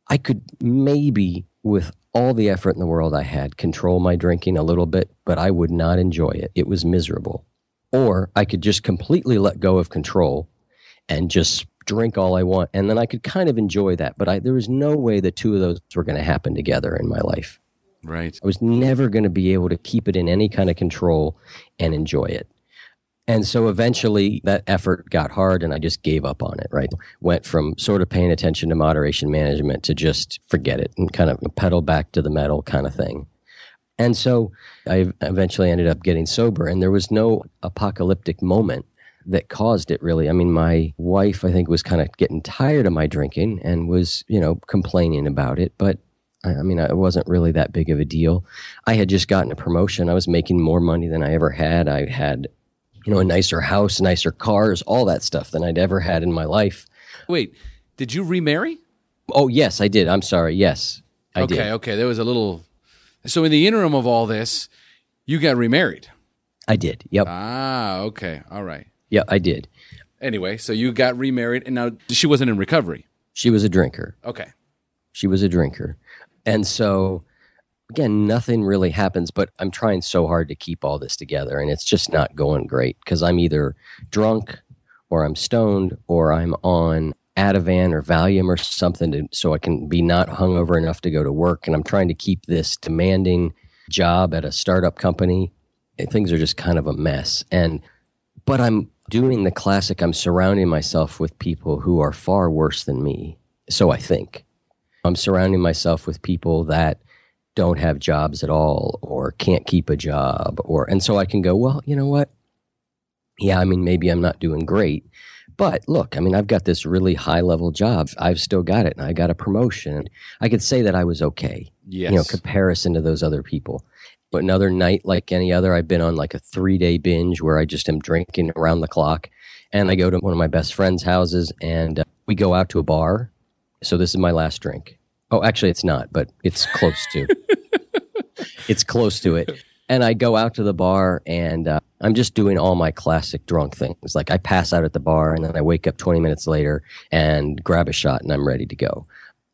[SPEAKER 1] I could maybe, with all the effort in the world I had, control my drinking a little bit, but I would not enjoy it. It was miserable. Or I could just completely let go of control and just drink all I want. And then I could kind of enjoy that. But I, there was no way the two of those were going to happen together in my life.
[SPEAKER 3] Right.
[SPEAKER 1] I was never going to be able to keep it in any kind of control and enjoy it. And so eventually that effort got hard and I just gave up on it, right? Went from sort of paying attention to moderation management to just forget it and kind of pedal back to the metal kind of thing. And so I eventually ended up getting sober and there was no apocalyptic moment that caused it really. I mean, my wife, I think, was kind of getting tired of my drinking and was, you know, complaining about it. But I I mean, it wasn't really that big of a deal. I had just gotten a promotion. I was making more money than I ever had. I had, you know, a nicer house, nicer cars, all that stuff than I'd ever had in my life.
[SPEAKER 3] Wait, did you remarry?
[SPEAKER 1] Oh, yes, I did. I'm sorry. Yes, I
[SPEAKER 3] okay,
[SPEAKER 1] did.
[SPEAKER 3] okay. There was a little. So in the interim of all this, you got remarried.
[SPEAKER 1] I did. Yep.
[SPEAKER 3] Ah, okay. All right.
[SPEAKER 1] Yep, I did.
[SPEAKER 3] Anyway, so you got remarried, and now she wasn't in recovery.
[SPEAKER 1] She was a drinker.
[SPEAKER 3] Okay.
[SPEAKER 1] She was a drinker. And so, again, nothing really happens, but I'm trying so hard to keep all this together, and it's just not going great because I'm either drunk or I'm stoned or I'm on Ativan or Valium or something to, so I can be not hungover enough to go to work. And I'm trying to keep this demanding job at a startup company. And things are just kind of a mess. And, but I'm doing the classic, I'm surrounding myself with people who are far worse than me. So I think. I'm surrounding myself with people that don't have jobs at all or can't keep a job or and so I can go, well, you know what? Yeah, I mean maybe I'm not doing great. But look, I mean I've got this really high level job. I've still got it and I got a promotion. I could say that I was okay.
[SPEAKER 3] Yes.
[SPEAKER 1] You know, comparison to those other people. But another night like any other, I've been on like a 3-day binge where I just am drinking around the clock and I go to one of my best friends' houses and uh, we go out to a bar so this is my last drink. Oh, actually, it's not, but it's close to. it's close to it. And I go out to the bar and uh, I'm just doing all my classic drunk things. Like I pass out at the bar and then I wake up 20 minutes later and grab a shot and I'm ready to go.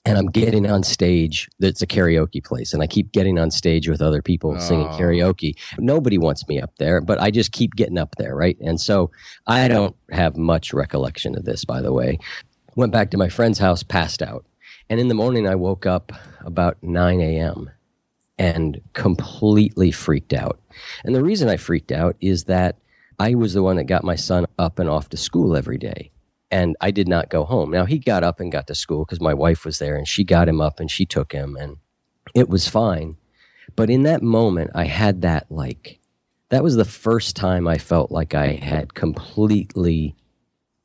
[SPEAKER 1] And I'm getting on stage. It's a karaoke place, and I keep getting on stage with other people singing
[SPEAKER 3] Oh.
[SPEAKER 1] karaoke. Nobody wants me up there, but I just keep getting up there, right? And so I don't have much recollection of this, by the way went back to my friend's house, passed out. And in the morning, I woke up about 9 a.m. and completely freaked out. And the reason I freaked out is that I was the one that got my son up and off to school every day. And I did not go home. Now, he got up and got to school because my wife was there and she got him up and she took him. And it was fine. But in that moment, I had that like, that was the first time I felt like I had completely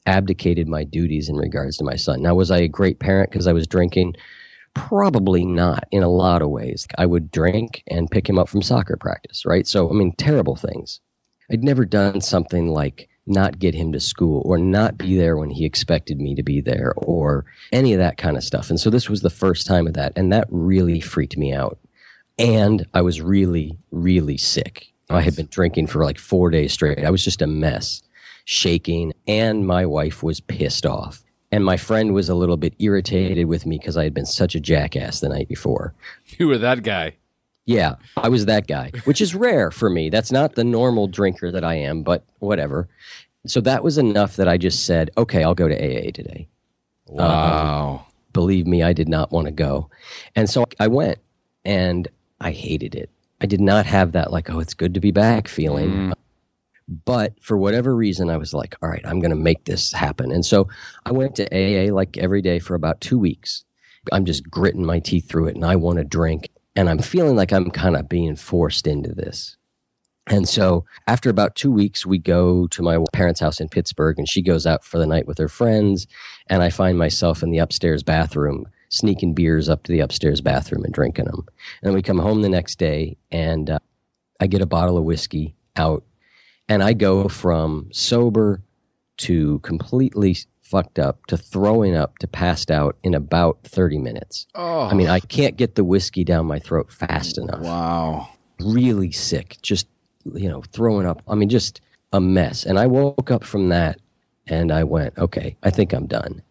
[SPEAKER 1] abdicated my duties in regards to my son. Now, was I a great parent because I was drinking? Probably not in a lot of ways. I would drink and pick him up from soccer practice, right? So, I mean, terrible things. I'd never done something like not get him to school or not be there when he expected me to be there or any of that kind of stuff. And so this was the first time of that. And that really freaked me out. And I was really, really sick. I had been drinking for like four days straight. I was just a mess, shaking. And my wife was pissed off. And my friend was a little bit irritated with me because I had been such a jackass the night before.
[SPEAKER 3] You were that guy.
[SPEAKER 1] Yeah, I was that guy, which is rare for me. That's not the normal drinker that I am, but whatever. So that was enough that I just said, okay, I'll go to AA today.
[SPEAKER 3] Wow.
[SPEAKER 1] Um, believe me, I did not want to go. And so I went and I hated it. I did not have that, like, oh, it's good to be back feeling. Mm. But for whatever reason, I was like, all right, I'm going to make this happen. And so I went to AA like every day for about two weeks. I'm just gritting my teeth through it and I want to drink and I'm feeling like I'm kind of being forced into this. And so after about two weeks, we go to my parents' house in Pittsburgh, and she goes out for the night with her friends. And I find myself in the upstairs bathroom, sneaking beers up to the upstairs bathroom and drinking them. And we come home the next day, and uh, I get a bottle of whiskey out, and I go from sober to completely fucked up to throwing up to passed out in about 30 minutes.
[SPEAKER 3] Oh.
[SPEAKER 1] I mean, I can't get the whiskey down my throat fast enough.
[SPEAKER 3] Wow.
[SPEAKER 1] Really sick, just, you know, throwing up. I mean, just a mess. And I woke up from that and I went, okay, I think I'm done.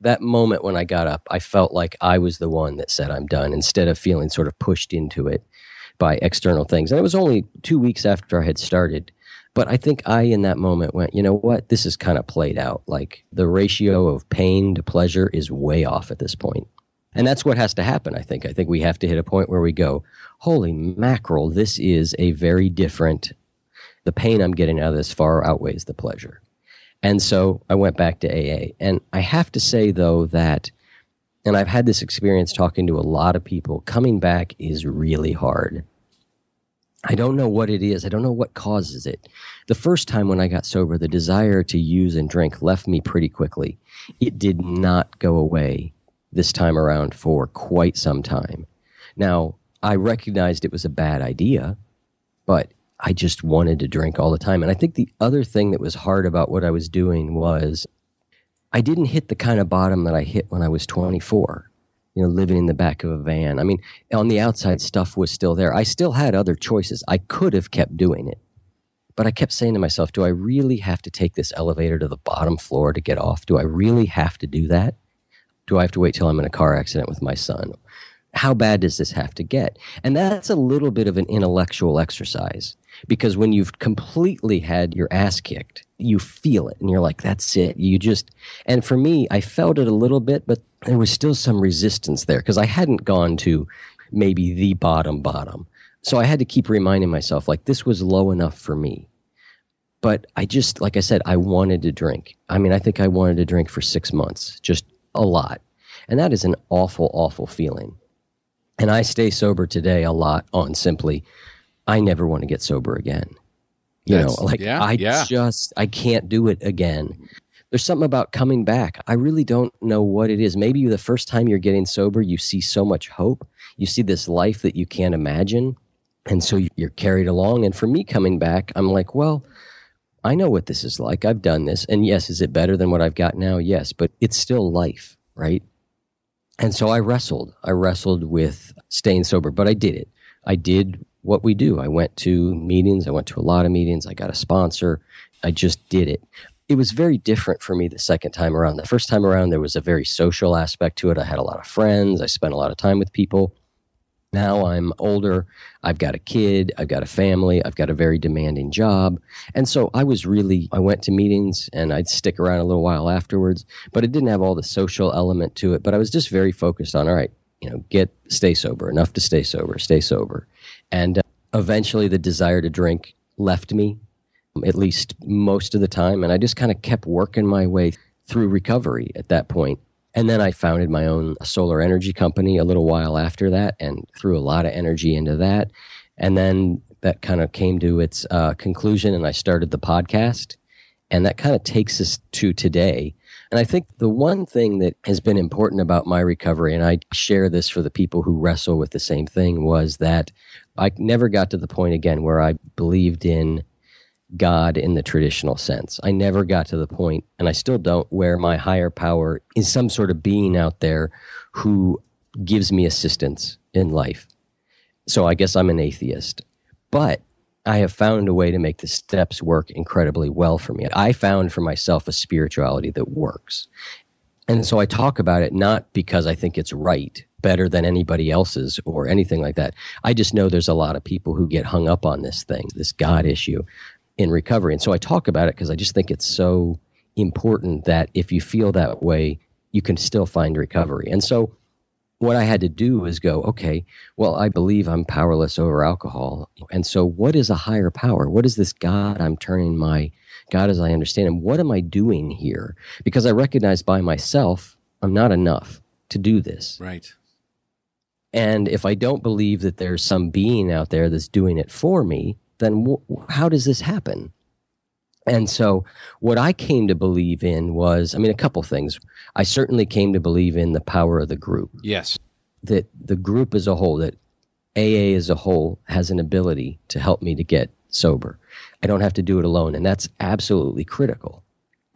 [SPEAKER 1] That moment when I got up, I felt like I was the one that said I'm done instead of feeling sort of pushed into it by external things. And it was only two weeks after I had started. But I think I, in that moment, went, you know what? This is kind of played out. Like the ratio of pain to pleasure is way off at this point. And that's what has to happen, I think. I think we have to hit a point where we go, holy mackerel, this is a very different, the pain I'm getting out of this far outweighs the pleasure. And so I went back to AA. And I have to say, though, that, and I've had this experience talking to a lot of people, coming back is really hard. I don't know what it is. I don't know what causes it. The first time when I got sober, the desire to use and drink left me pretty quickly. It did not go away this time around for quite some time. Now, I recognized it was a bad idea, but I just wanted to drink all the time. And I think the other thing that was hard about what I was doing was I didn't hit the kind of bottom that I hit when I was 24 you know, living in the back of a van. I mean, on the outside, stuff was still there. I still had other choices. I could have kept doing it. But I kept saying to myself, do I really have to take this elevator to the bottom floor to get off? Do I really have to do that? Do I have to wait till I'm in a car accident with my son? How bad does this have to get? And that's a little bit of an intellectual exercise because when you've completely had your ass kicked, you feel it and you're like, that's it. You just, and for me, I felt it a little bit, but there was still some resistance there because I hadn't gone to maybe the bottom bottom. So I had to keep reminding myself, like, this was low enough for me. But I just, like I said, I wanted to drink. I mean, I think I wanted to drink for six months, just a lot. And that is an awful, awful feeling. And I stay sober today a lot on simply, I never want to get sober again. You
[SPEAKER 3] That's-
[SPEAKER 1] know, like
[SPEAKER 3] yeah,
[SPEAKER 1] I
[SPEAKER 3] yeah.
[SPEAKER 1] just I can't do it again. There's something about coming back. I really don't know what it is. Maybe the first time you're getting sober, you see so much hope. You see this life that you can't imagine. And so you're carried along. And for me coming back, I'm like, well, I know what this is like. I've done this. And yes, is it better than what I've got now? Yes, but it's still life, right? And so I wrestled. I wrestled with staying sober, but I did it. I did what we do. I went to meetings. I went to a lot of meetings. I got a sponsor. I just did it. It was very different for me the second time around. The first time around, there was a very social aspect to it. I had a lot of friends. I spent a lot of time with people. Now I'm older. I've got a kid. I've got a family. I've got a very demanding job. And so I was really, I went to meetings and I'd stick around a little while afterwards, but it didn't have all the social element to it. But I was just very focused on, all right, you know, get, stay sober, enough to stay sober, stay sober. And uh, eventually the desire to drink left me, at least most of the time. And I just kind of kept working my way through recovery at that point. And then I founded my own solar energy company a little while after that and threw a lot of energy into that. And then that kind of came to its uh, conclusion, and I started the podcast. And that kind of takes us to today. And I think the one thing that has been important about my recovery, and I share this for the people who wrestle with the same thing, was that I never got to the point again where I believed in God in the traditional sense. I never got to the point, and I still don't, where my higher power is some sort of being out there who gives me assistance in life. So I guess I'm an atheist. But I have found a way to make the steps work incredibly well for me. I found for myself a spirituality that works. And so I talk about it not because I think it's right, better than anybody else's or anything like that. I just know there's a lot of people who get hung up on this thing, this God issue in recovery. And so I talk about it because I just think it's so important that if you feel that way, you can still find recovery. And so what I had to do was go, okay, well, I believe I'm powerless over alcohol. And so, what is a higher power? What is this God I'm turning my God as I understand him? What am I doing here? Because I recognize by myself, I'm not enough to do this.
[SPEAKER 3] Right.
[SPEAKER 1] And if I don't believe that there's some being out there that's doing it for me, then wh- how does this happen? And so, what I came to believe in was, I mean, a couple things. I certainly came to believe in the power of the group.
[SPEAKER 3] Yes.
[SPEAKER 1] That the group as a whole, that AA as a whole has an ability to help me to get sober. I don't have to do it alone. And that's absolutely critical.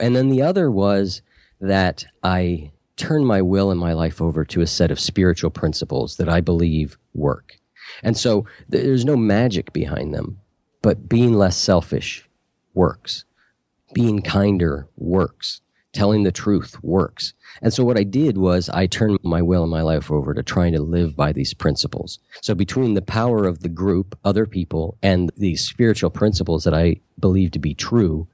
[SPEAKER 1] And then the other was that I turn my will and my life over to a set of spiritual principles that I believe work. And so there's no magic behind them, but being less selfish works. Being kinder works. Telling the truth works. And so what I did was I turned my will and my life over to trying to live by these principles. So between the power of the group, other people, and these spiritual principles that I believe to be true,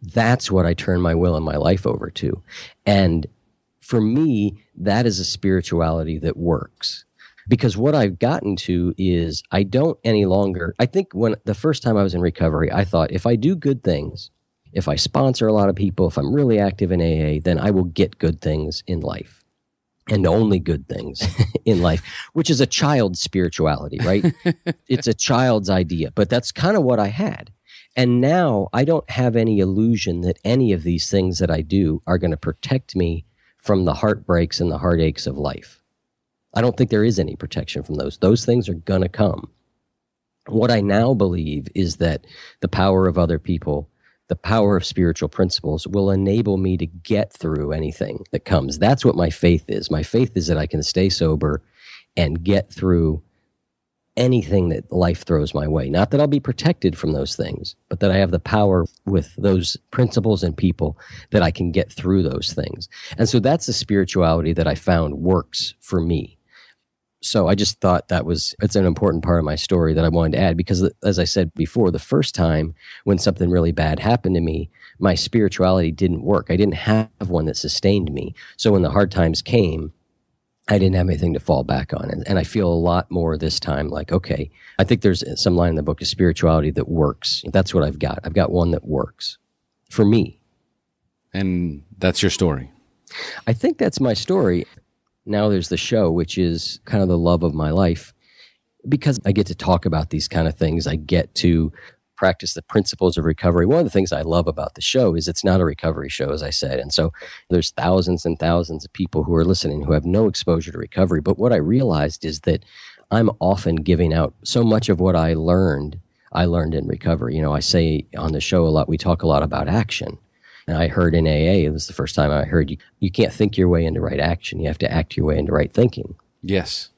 [SPEAKER 1] that's what I turn my will and my life over to. And for me, that is a spirituality that works because what I've gotten to is I don't any longer. I think when the first time I was in recovery, I thought if I do good things, if I sponsor a lot of people, if I'm really active in AA, then I will get good things in life and only good things in life, which is a child's spirituality, right? it's a child's idea, but that's kind of what I had. And now I don't have any illusion that any of these things that I do are going to protect me from the heartbreaks and the heartaches of life. I don't think there is any protection from those. Those things are going to come. What I now believe is that the power of other people, the power of spiritual principles will enable me to get through anything that comes. That's what my faith is. My faith is that I can stay sober and get through anything that life throws my way. Not that I'll be protected from those things, but that I have the power with those principles and people that I can get through those things. And so that's the spirituality that I found works for me so I just thought that was it's an important part of my story that I wanted to add because as I said before the first time when something really bad happened to me my spirituality didn't work. I didn't have one that sustained me. So when the hard times came I didn't have anything to fall back on. And, and I feel a lot more this time like okay I think there's some line in the book of spirituality that works. That's what I've got. I've got one that works for me.
[SPEAKER 3] And that's your story.
[SPEAKER 1] I think that's my story now there's the show, which is kind of the love of my life. Because I get to talk about these kind of things, I get to practice the principles of recovery. One of the things I love about the show is it's not a recovery show, as I said. And so there's thousands and thousands of people who are listening who have no exposure to recovery. But what I realized is that I'm often giving out so much of what I learned, I learned in recovery. You know, I say on the show a lot, we talk a lot about action. And I heard in AA, it was the first time I heard you, you can't think your way into right action. You have to act your way into right thinking.
[SPEAKER 3] Yes.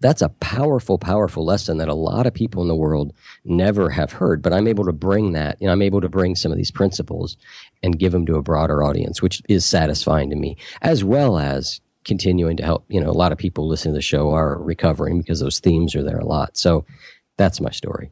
[SPEAKER 1] That's a powerful, powerful lesson that a lot of people in the world never have heard. But I'm able to bring that, you know, I'm able to bring some of these principles and give them to a broader audience, which is satisfying to me, as well as continuing to help, you know, a lot of people listening to the show are recovering because those themes are there a lot. So that's my story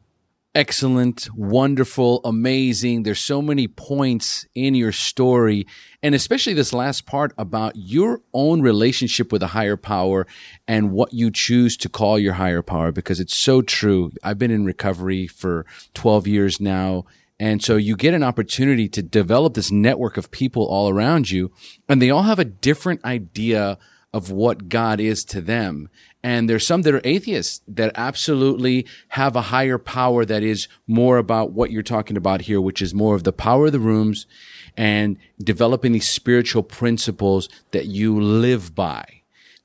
[SPEAKER 3] excellent, wonderful, amazing. There's so many points in your story, and especially this last part about your own relationship with a higher power and what you choose to call your higher power, because it's so true. I've been in recovery for 12 years now. And so you get an opportunity to develop this network of people all around you, and they all have a different idea of what God is to them. And there's some that are atheists that absolutely have a higher power that is more about what you're talking about here, which is more of the power of the rooms and developing these spiritual principles that you live by.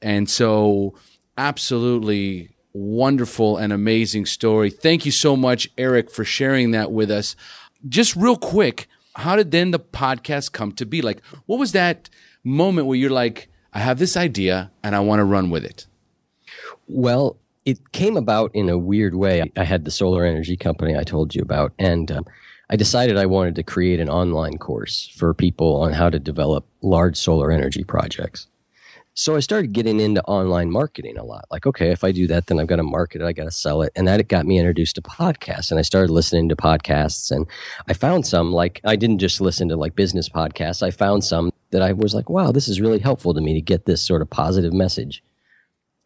[SPEAKER 3] And so absolutely wonderful and amazing story. Thank you so much, Eric, for sharing that with us. Just real quick, how did then the podcast come to be? Like, what was that moment where you're like, I have this idea and I want to run with it?
[SPEAKER 1] Well, it came about in a weird way. I had the solar energy company I told you about, and um, I decided I wanted to create an online course for people on how to develop large solar energy projects. So I started getting into online marketing a lot. Like, okay, if I do that, then I've got to market it, I got to sell it. And that got me introduced to podcasts. And I started listening to podcasts. And I found some, like, I didn't just listen to like business podcasts. I found some that I was like, wow, this is really helpful to me to get this sort of positive message.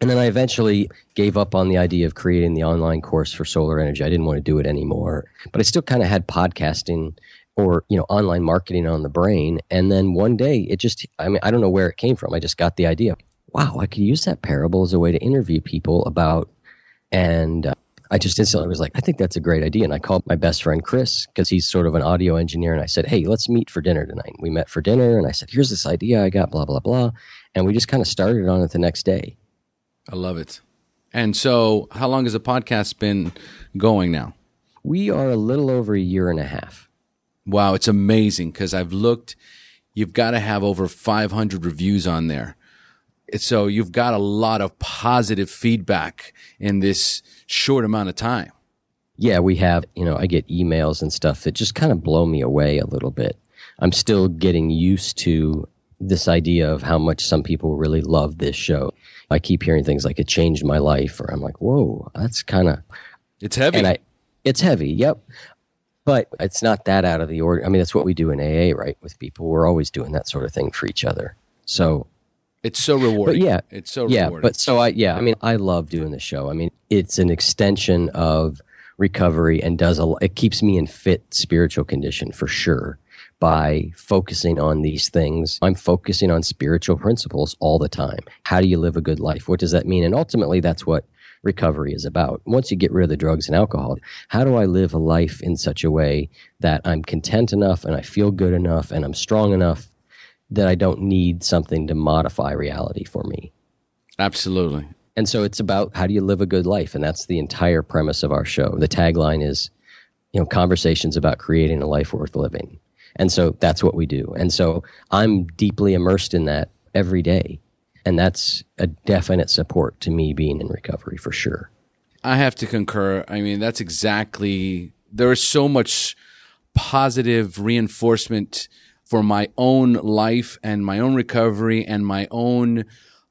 [SPEAKER 1] And then I eventually gave up on the idea of creating the online course for solar energy. I didn't want to do it anymore. But I still kind of had podcasting or you know online marketing on the brain. And then one day it just i mean i don't know where it came from. I just got the idea wow i could use that parable as a way to interview people about and uh, i just instantly was like i think that's a great idea. And i called my best friend chris because he's sort of an audio engineer and i said hey let's meet for dinner tonight. We met for dinner and i said here's this idea i got blah blah blah. And we just kind of started on it the next day
[SPEAKER 3] i love it and so how long has the podcast been going now
[SPEAKER 1] we are a little over a year and a half
[SPEAKER 3] Wow, it's amazing because I've looked. You've got to have over 500 reviews on there. So you've got a lot of positive feedback in this short amount of time.
[SPEAKER 1] Yeah, we have. You know, I get emails and stuff that just kind of blow me away a little bit. I'm still getting used to this idea of how much some people really love this show. I keep hearing things like it changed my life, or I'm like, whoa, that's kind of.
[SPEAKER 3] It's heavy.
[SPEAKER 1] And I, it's heavy. Yep. But it's not that out of the order. I mean, that's what we do in AA, right? With people, we're always doing that sort of thing for each other. So
[SPEAKER 3] it's so rewarding.
[SPEAKER 1] But yeah,
[SPEAKER 3] it's so
[SPEAKER 1] yeah.
[SPEAKER 3] Rewarding.
[SPEAKER 1] But so I yeah, I mean, I love doing the show. I mean, it's an extension of recovery and does a it keeps me in fit spiritual condition for sure by focusing on these things. I'm focusing on spiritual principles all the time. How do you live a good life? What does that mean? And ultimately, that's what recovery is about. Once you get rid of the drugs and alcohol, how do I live a life in such a way that I'm content enough and I feel good enough and I'm strong enough that I don't need something to modify reality for me?
[SPEAKER 3] Absolutely.
[SPEAKER 1] And so it's about how do you live a good life? And that's the entire premise of our show. The tagline is, you know, conversations about creating a life worth living. And so that's what we do. And so I'm deeply immersed in that every day. And that's a definite support to me being in recovery for sure.
[SPEAKER 3] I have to concur. I mean, that's exactly, there is so much positive reinforcement for my own life and my own recovery and my own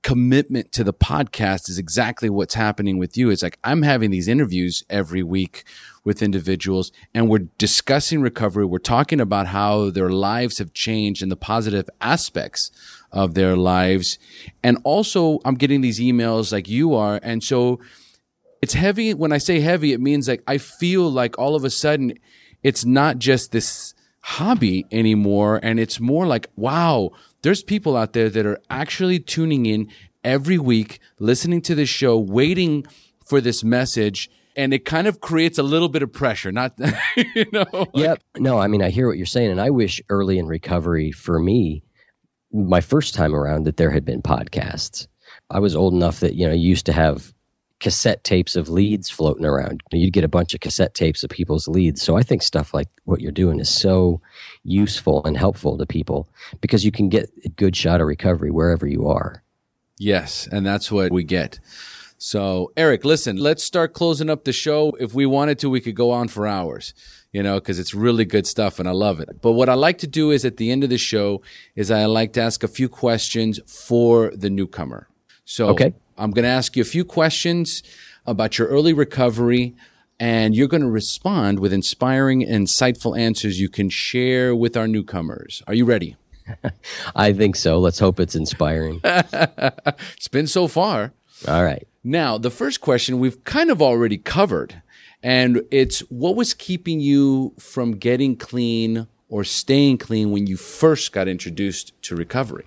[SPEAKER 3] commitment to the podcast is exactly what's happening with you. It's like I'm having these interviews every week with individuals and we're discussing recovery. We're talking about how their lives have changed and the positive aspects of their lives. And also, I'm getting these emails like you are. And so it's heavy. When I say heavy, it means like I feel like all of a sudden it's not just this hobby anymore. And it's more like, wow, there's people out there that are actually tuning in every week, listening to this show, waiting for this message. And it kind of creates a little bit of pressure, not, you know? Like,
[SPEAKER 1] yep. No, I mean, I hear what you're saying. And I wish early in recovery for me, my first time around that there had been podcasts. I was old enough that, you know, you used to have cassette tapes of leads floating around. You'd get a bunch of cassette tapes of people's leads. So I think stuff like what you're doing is so useful and helpful to people because you can get a good shot of recovery wherever you are.
[SPEAKER 3] Yes, and that's what we get. So, Eric, listen, let's start closing up the show. If we wanted to, we could go on for hours you know, because it's really good stuff and I love it. But what I like to do is at the end of the show is I like to ask a few questions for the newcomer. So
[SPEAKER 1] okay.
[SPEAKER 3] I'm going to ask you a few questions about your early recovery and you're going to respond with inspiring, insightful answers you can share with our newcomers. Are you ready?
[SPEAKER 1] I think so. Let's hope it's inspiring.
[SPEAKER 3] it's been so far.
[SPEAKER 1] All right.
[SPEAKER 3] Now, the first question we've kind of already covered, And it's what was keeping you from getting clean or staying clean when you first got introduced to recovery?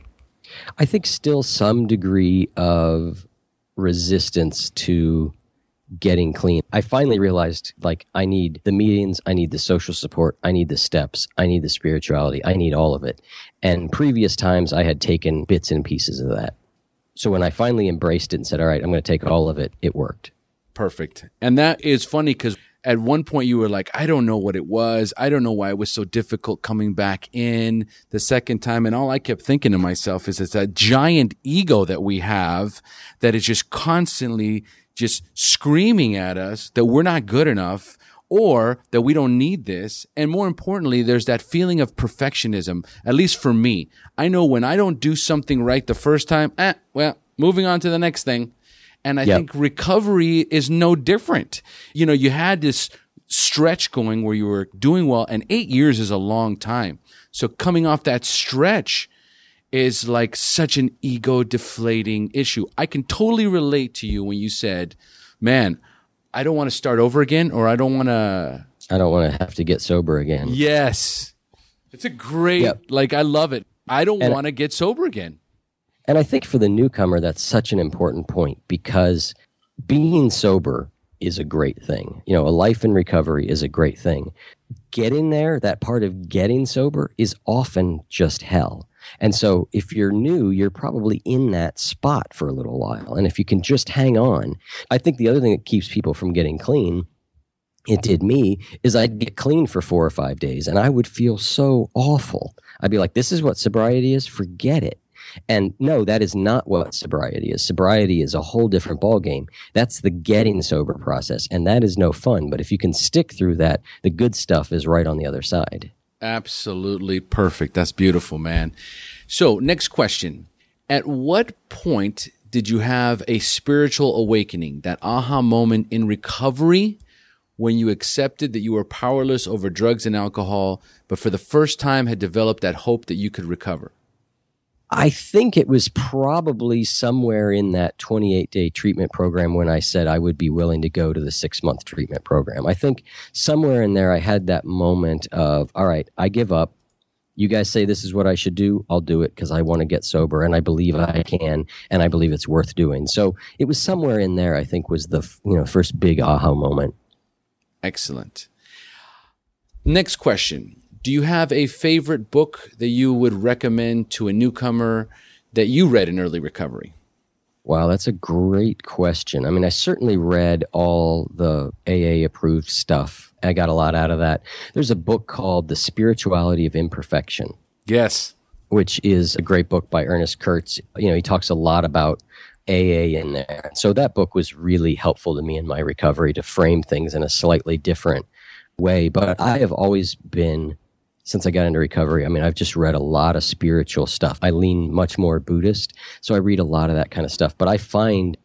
[SPEAKER 1] I think still some degree of resistance to getting clean. I finally realized like I need the meetings, I need the social support, I need the steps, I need the spirituality, I need all of it. And previous times I had taken bits and pieces of that. So when I finally embraced it and said, all right, I'm going to take all of it, it worked.
[SPEAKER 3] Perfect. And that is funny because at one point you were like, I don't know what it was. I don't know why it was so difficult coming back in the second time. And all I kept thinking to myself is it's a giant ego that we have that is just constantly just screaming at us that we're not good enough or that we don't need this. And more importantly, there's that feeling of perfectionism, at least for me. I know when I don't do something right the first time, eh, well, moving on to the next thing. And I yep. think recovery is no different. You know, you had this stretch going where you were doing well, and eight years is a long time. So coming off that stretch is like such an ego deflating issue. I can totally relate to you when you said, man, I don't want to start over again, or I don't want to.
[SPEAKER 1] I don't want to have to get sober again.
[SPEAKER 3] Yes. It's a great, yep. like, I love it. I don't want to get sober again.
[SPEAKER 1] And I think for the newcomer, that's such an important point because being sober is a great thing. You know, a life in recovery is a great thing. Getting there, that part of getting sober, is often just hell. And so if you're new, you're probably in that spot for a little while. And if you can just hang on, I think the other thing that keeps people from getting clean it did me is I'd get clean for four or five days and I would feel so awful. I'd be like, this is what sobriety is. Forget it. And no, that is not what sobriety is. Sobriety is a whole different ballgame. That's the getting sober process, and that is no fun. But if you can stick through that, the good stuff is right on the other side.
[SPEAKER 3] Absolutely perfect. That's beautiful, man. So, next question. At what point did you have a spiritual awakening, that aha moment in recovery when you accepted that you were powerless over drugs and alcohol, but for the first time had developed that hope that you could recover?
[SPEAKER 1] I think it was probably somewhere in that 28 day treatment program when I said I would be willing to go to the six month treatment program. I think somewhere in there I had that moment of, all right, I give up. You guys say this is what I should do. I'll do it because I want to get sober and I believe I can and I believe it's worth doing. So it was somewhere in there, I think, was the you know first big aha moment.
[SPEAKER 3] Excellent. Next question do you have a favorite book that you would recommend to a newcomer that you read in early recovery?
[SPEAKER 1] Wow, that's a great question. I mean, I certainly read all the AA approved stuff. I got a lot out of that. There's a book called The Spirituality of Imperfection.
[SPEAKER 3] Yes.
[SPEAKER 1] Which is a great book by Ernest Kurtz. You know, he talks a lot about AA in there. So that book was really helpful to me in my recovery to frame things in a slightly different way. But I have always been since I got into recovery. I mean, I've just read a lot of spiritual stuff. I lean much more Buddhist, so I read a lot of that kind of stuff. But I find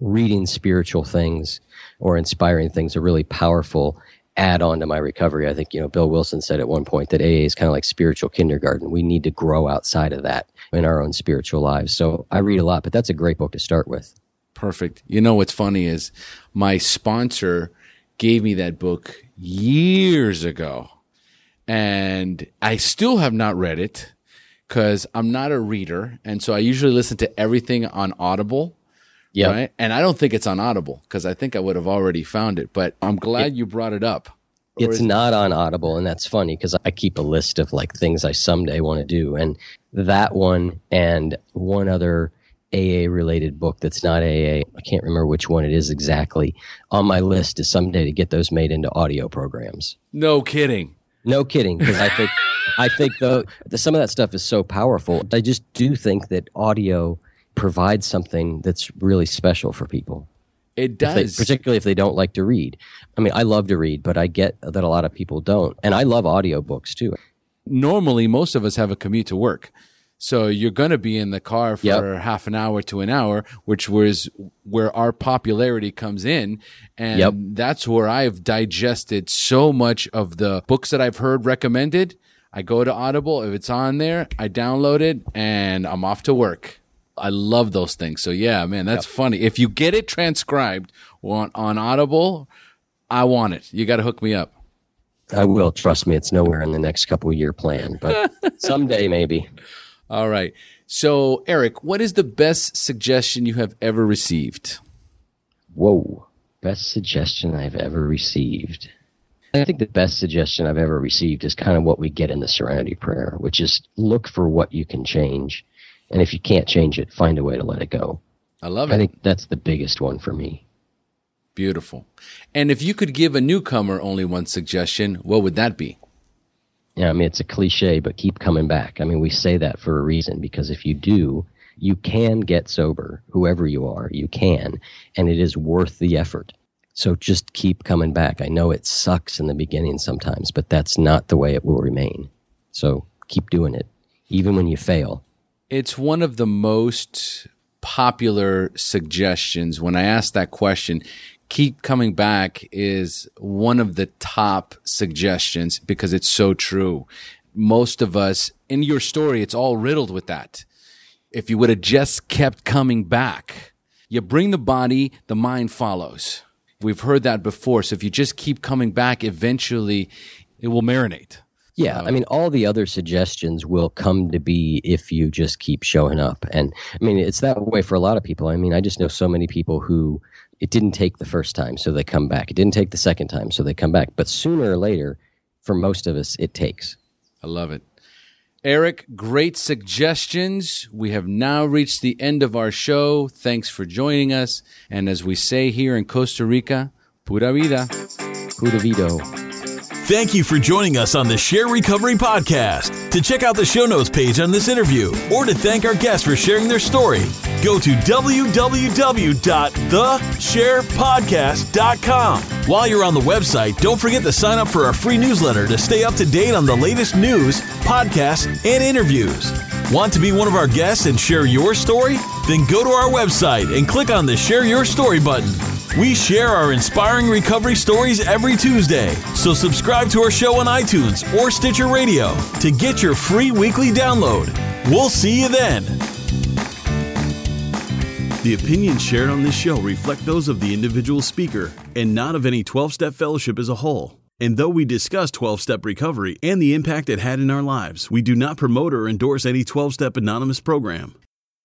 [SPEAKER 1] reading spiritual things or inspiring things a really powerful add on to my recovery. I think, you know, Bill Wilson said at one point that AA is kind of like spiritual kindergarten. We need to grow outside of that in our own spiritual lives. So I read a lot, but that's a great book to start with.
[SPEAKER 3] Perfect. You know, what's funny is my sponsor gave me that book years ago and I still have not read it because I'm not a reader, and so I usually listen to everything on Audible. Yeah, right? and I don't think it's on Audible because I think I would have already found it. But I'm glad it, you brought it up.
[SPEAKER 1] It's not on Audible, and that's funny because I keep a list of like things I someday want to do, and that one and one other AA related book that's not AA. I can't remember which one it is exactly. On my list is someday to get those made into audio programs.
[SPEAKER 3] No kidding.
[SPEAKER 1] No kidding, because I think I think the, the, some of that stuff is so powerful. I just do think that audio provides something that's really special for people.
[SPEAKER 3] It does,
[SPEAKER 1] if they, particularly if they don't like to read. I mean, I love to read, but I get that a lot of people don't, and I love audiobooks too.
[SPEAKER 3] Normally, most of us have a commute to work. So you're going to be in the car for yep. half an hour to an hour, which was where our popularity comes in. And yep. that's where I've digested so much of the books that I've heard recommended. I go to Audible. If it's on there, I download it and I'm off to work. I love those things. So yeah, man, that's yep. funny. If you get it transcribed on, on Audible, I want it. You got to hook me up.
[SPEAKER 1] I will. Trust me, it's nowhere in the next couple year plan, but someday maybe.
[SPEAKER 3] All right. So, Eric, what is the best suggestion you have ever received?
[SPEAKER 1] Whoa. Best suggestion I've ever received. I think the best suggestion I've ever received is kind of what we get in the Serenity Prayer, which is look for what you can change. And if you can't change it, find a way to let it go.
[SPEAKER 3] I love it.
[SPEAKER 1] I think that's the biggest one for me.
[SPEAKER 3] Beautiful. And if you could give a newcomer only one suggestion, what would that be?
[SPEAKER 1] Yeah, I mean, it's a cliche, but keep coming back. I mean, we say that for a reason because if you do, you can get sober, whoever you are, you can, and it is worth the effort. So just keep coming back. I know it sucks in the beginning sometimes, but that's not the way it will remain. So keep doing it, even when you fail.
[SPEAKER 3] It's one of the most popular suggestions. When I ask that question, keep coming back is one of the top suggestions because it's so true. Most of us, in your story, it's all riddled with that. If you would have just kept coming back, you bring the body, the mind follows. We've heard that before. So if you just keep coming back, eventually it will marinate.
[SPEAKER 1] Yeah, I mean, all the other suggestions will come to be if you just keep showing up. And I mean, it's that way for a lot of people. I mean, I just know so many people who it didn't take the first time, so they come back. It didn't take the second time, so they come back. But sooner or later, for most of us, it takes.
[SPEAKER 3] I love it. Eric, great suggestions. We have now reached the end of our show. Thanks for joining us. And as we say here in Costa Rica, pura vida.
[SPEAKER 1] Pura vida.
[SPEAKER 2] Thank you for joining us on the Share Recovery Podcast. To check out the show notes page on this interview or to thank our guests for sharing their story, go to www.thesharepodcast.com. While you're on the website, don't forget to sign up for our free newsletter to stay up to date on the latest news, podcasts, and interviews. Want to be one of our guests and share your story? Then go to our website and click on the Share Your Story button. We share our inspiring recovery stories every Tuesday, so subscribe to our show on iTunes or Stitcher Radio to get your free weekly download. We'll see you then. The opinions shared on this show reflect those of the individual speaker and not of any 12 step fellowship as a whole. And though we discuss 12 step recovery and the impact it had in our lives, we do not promote or endorse any 12 step anonymous program.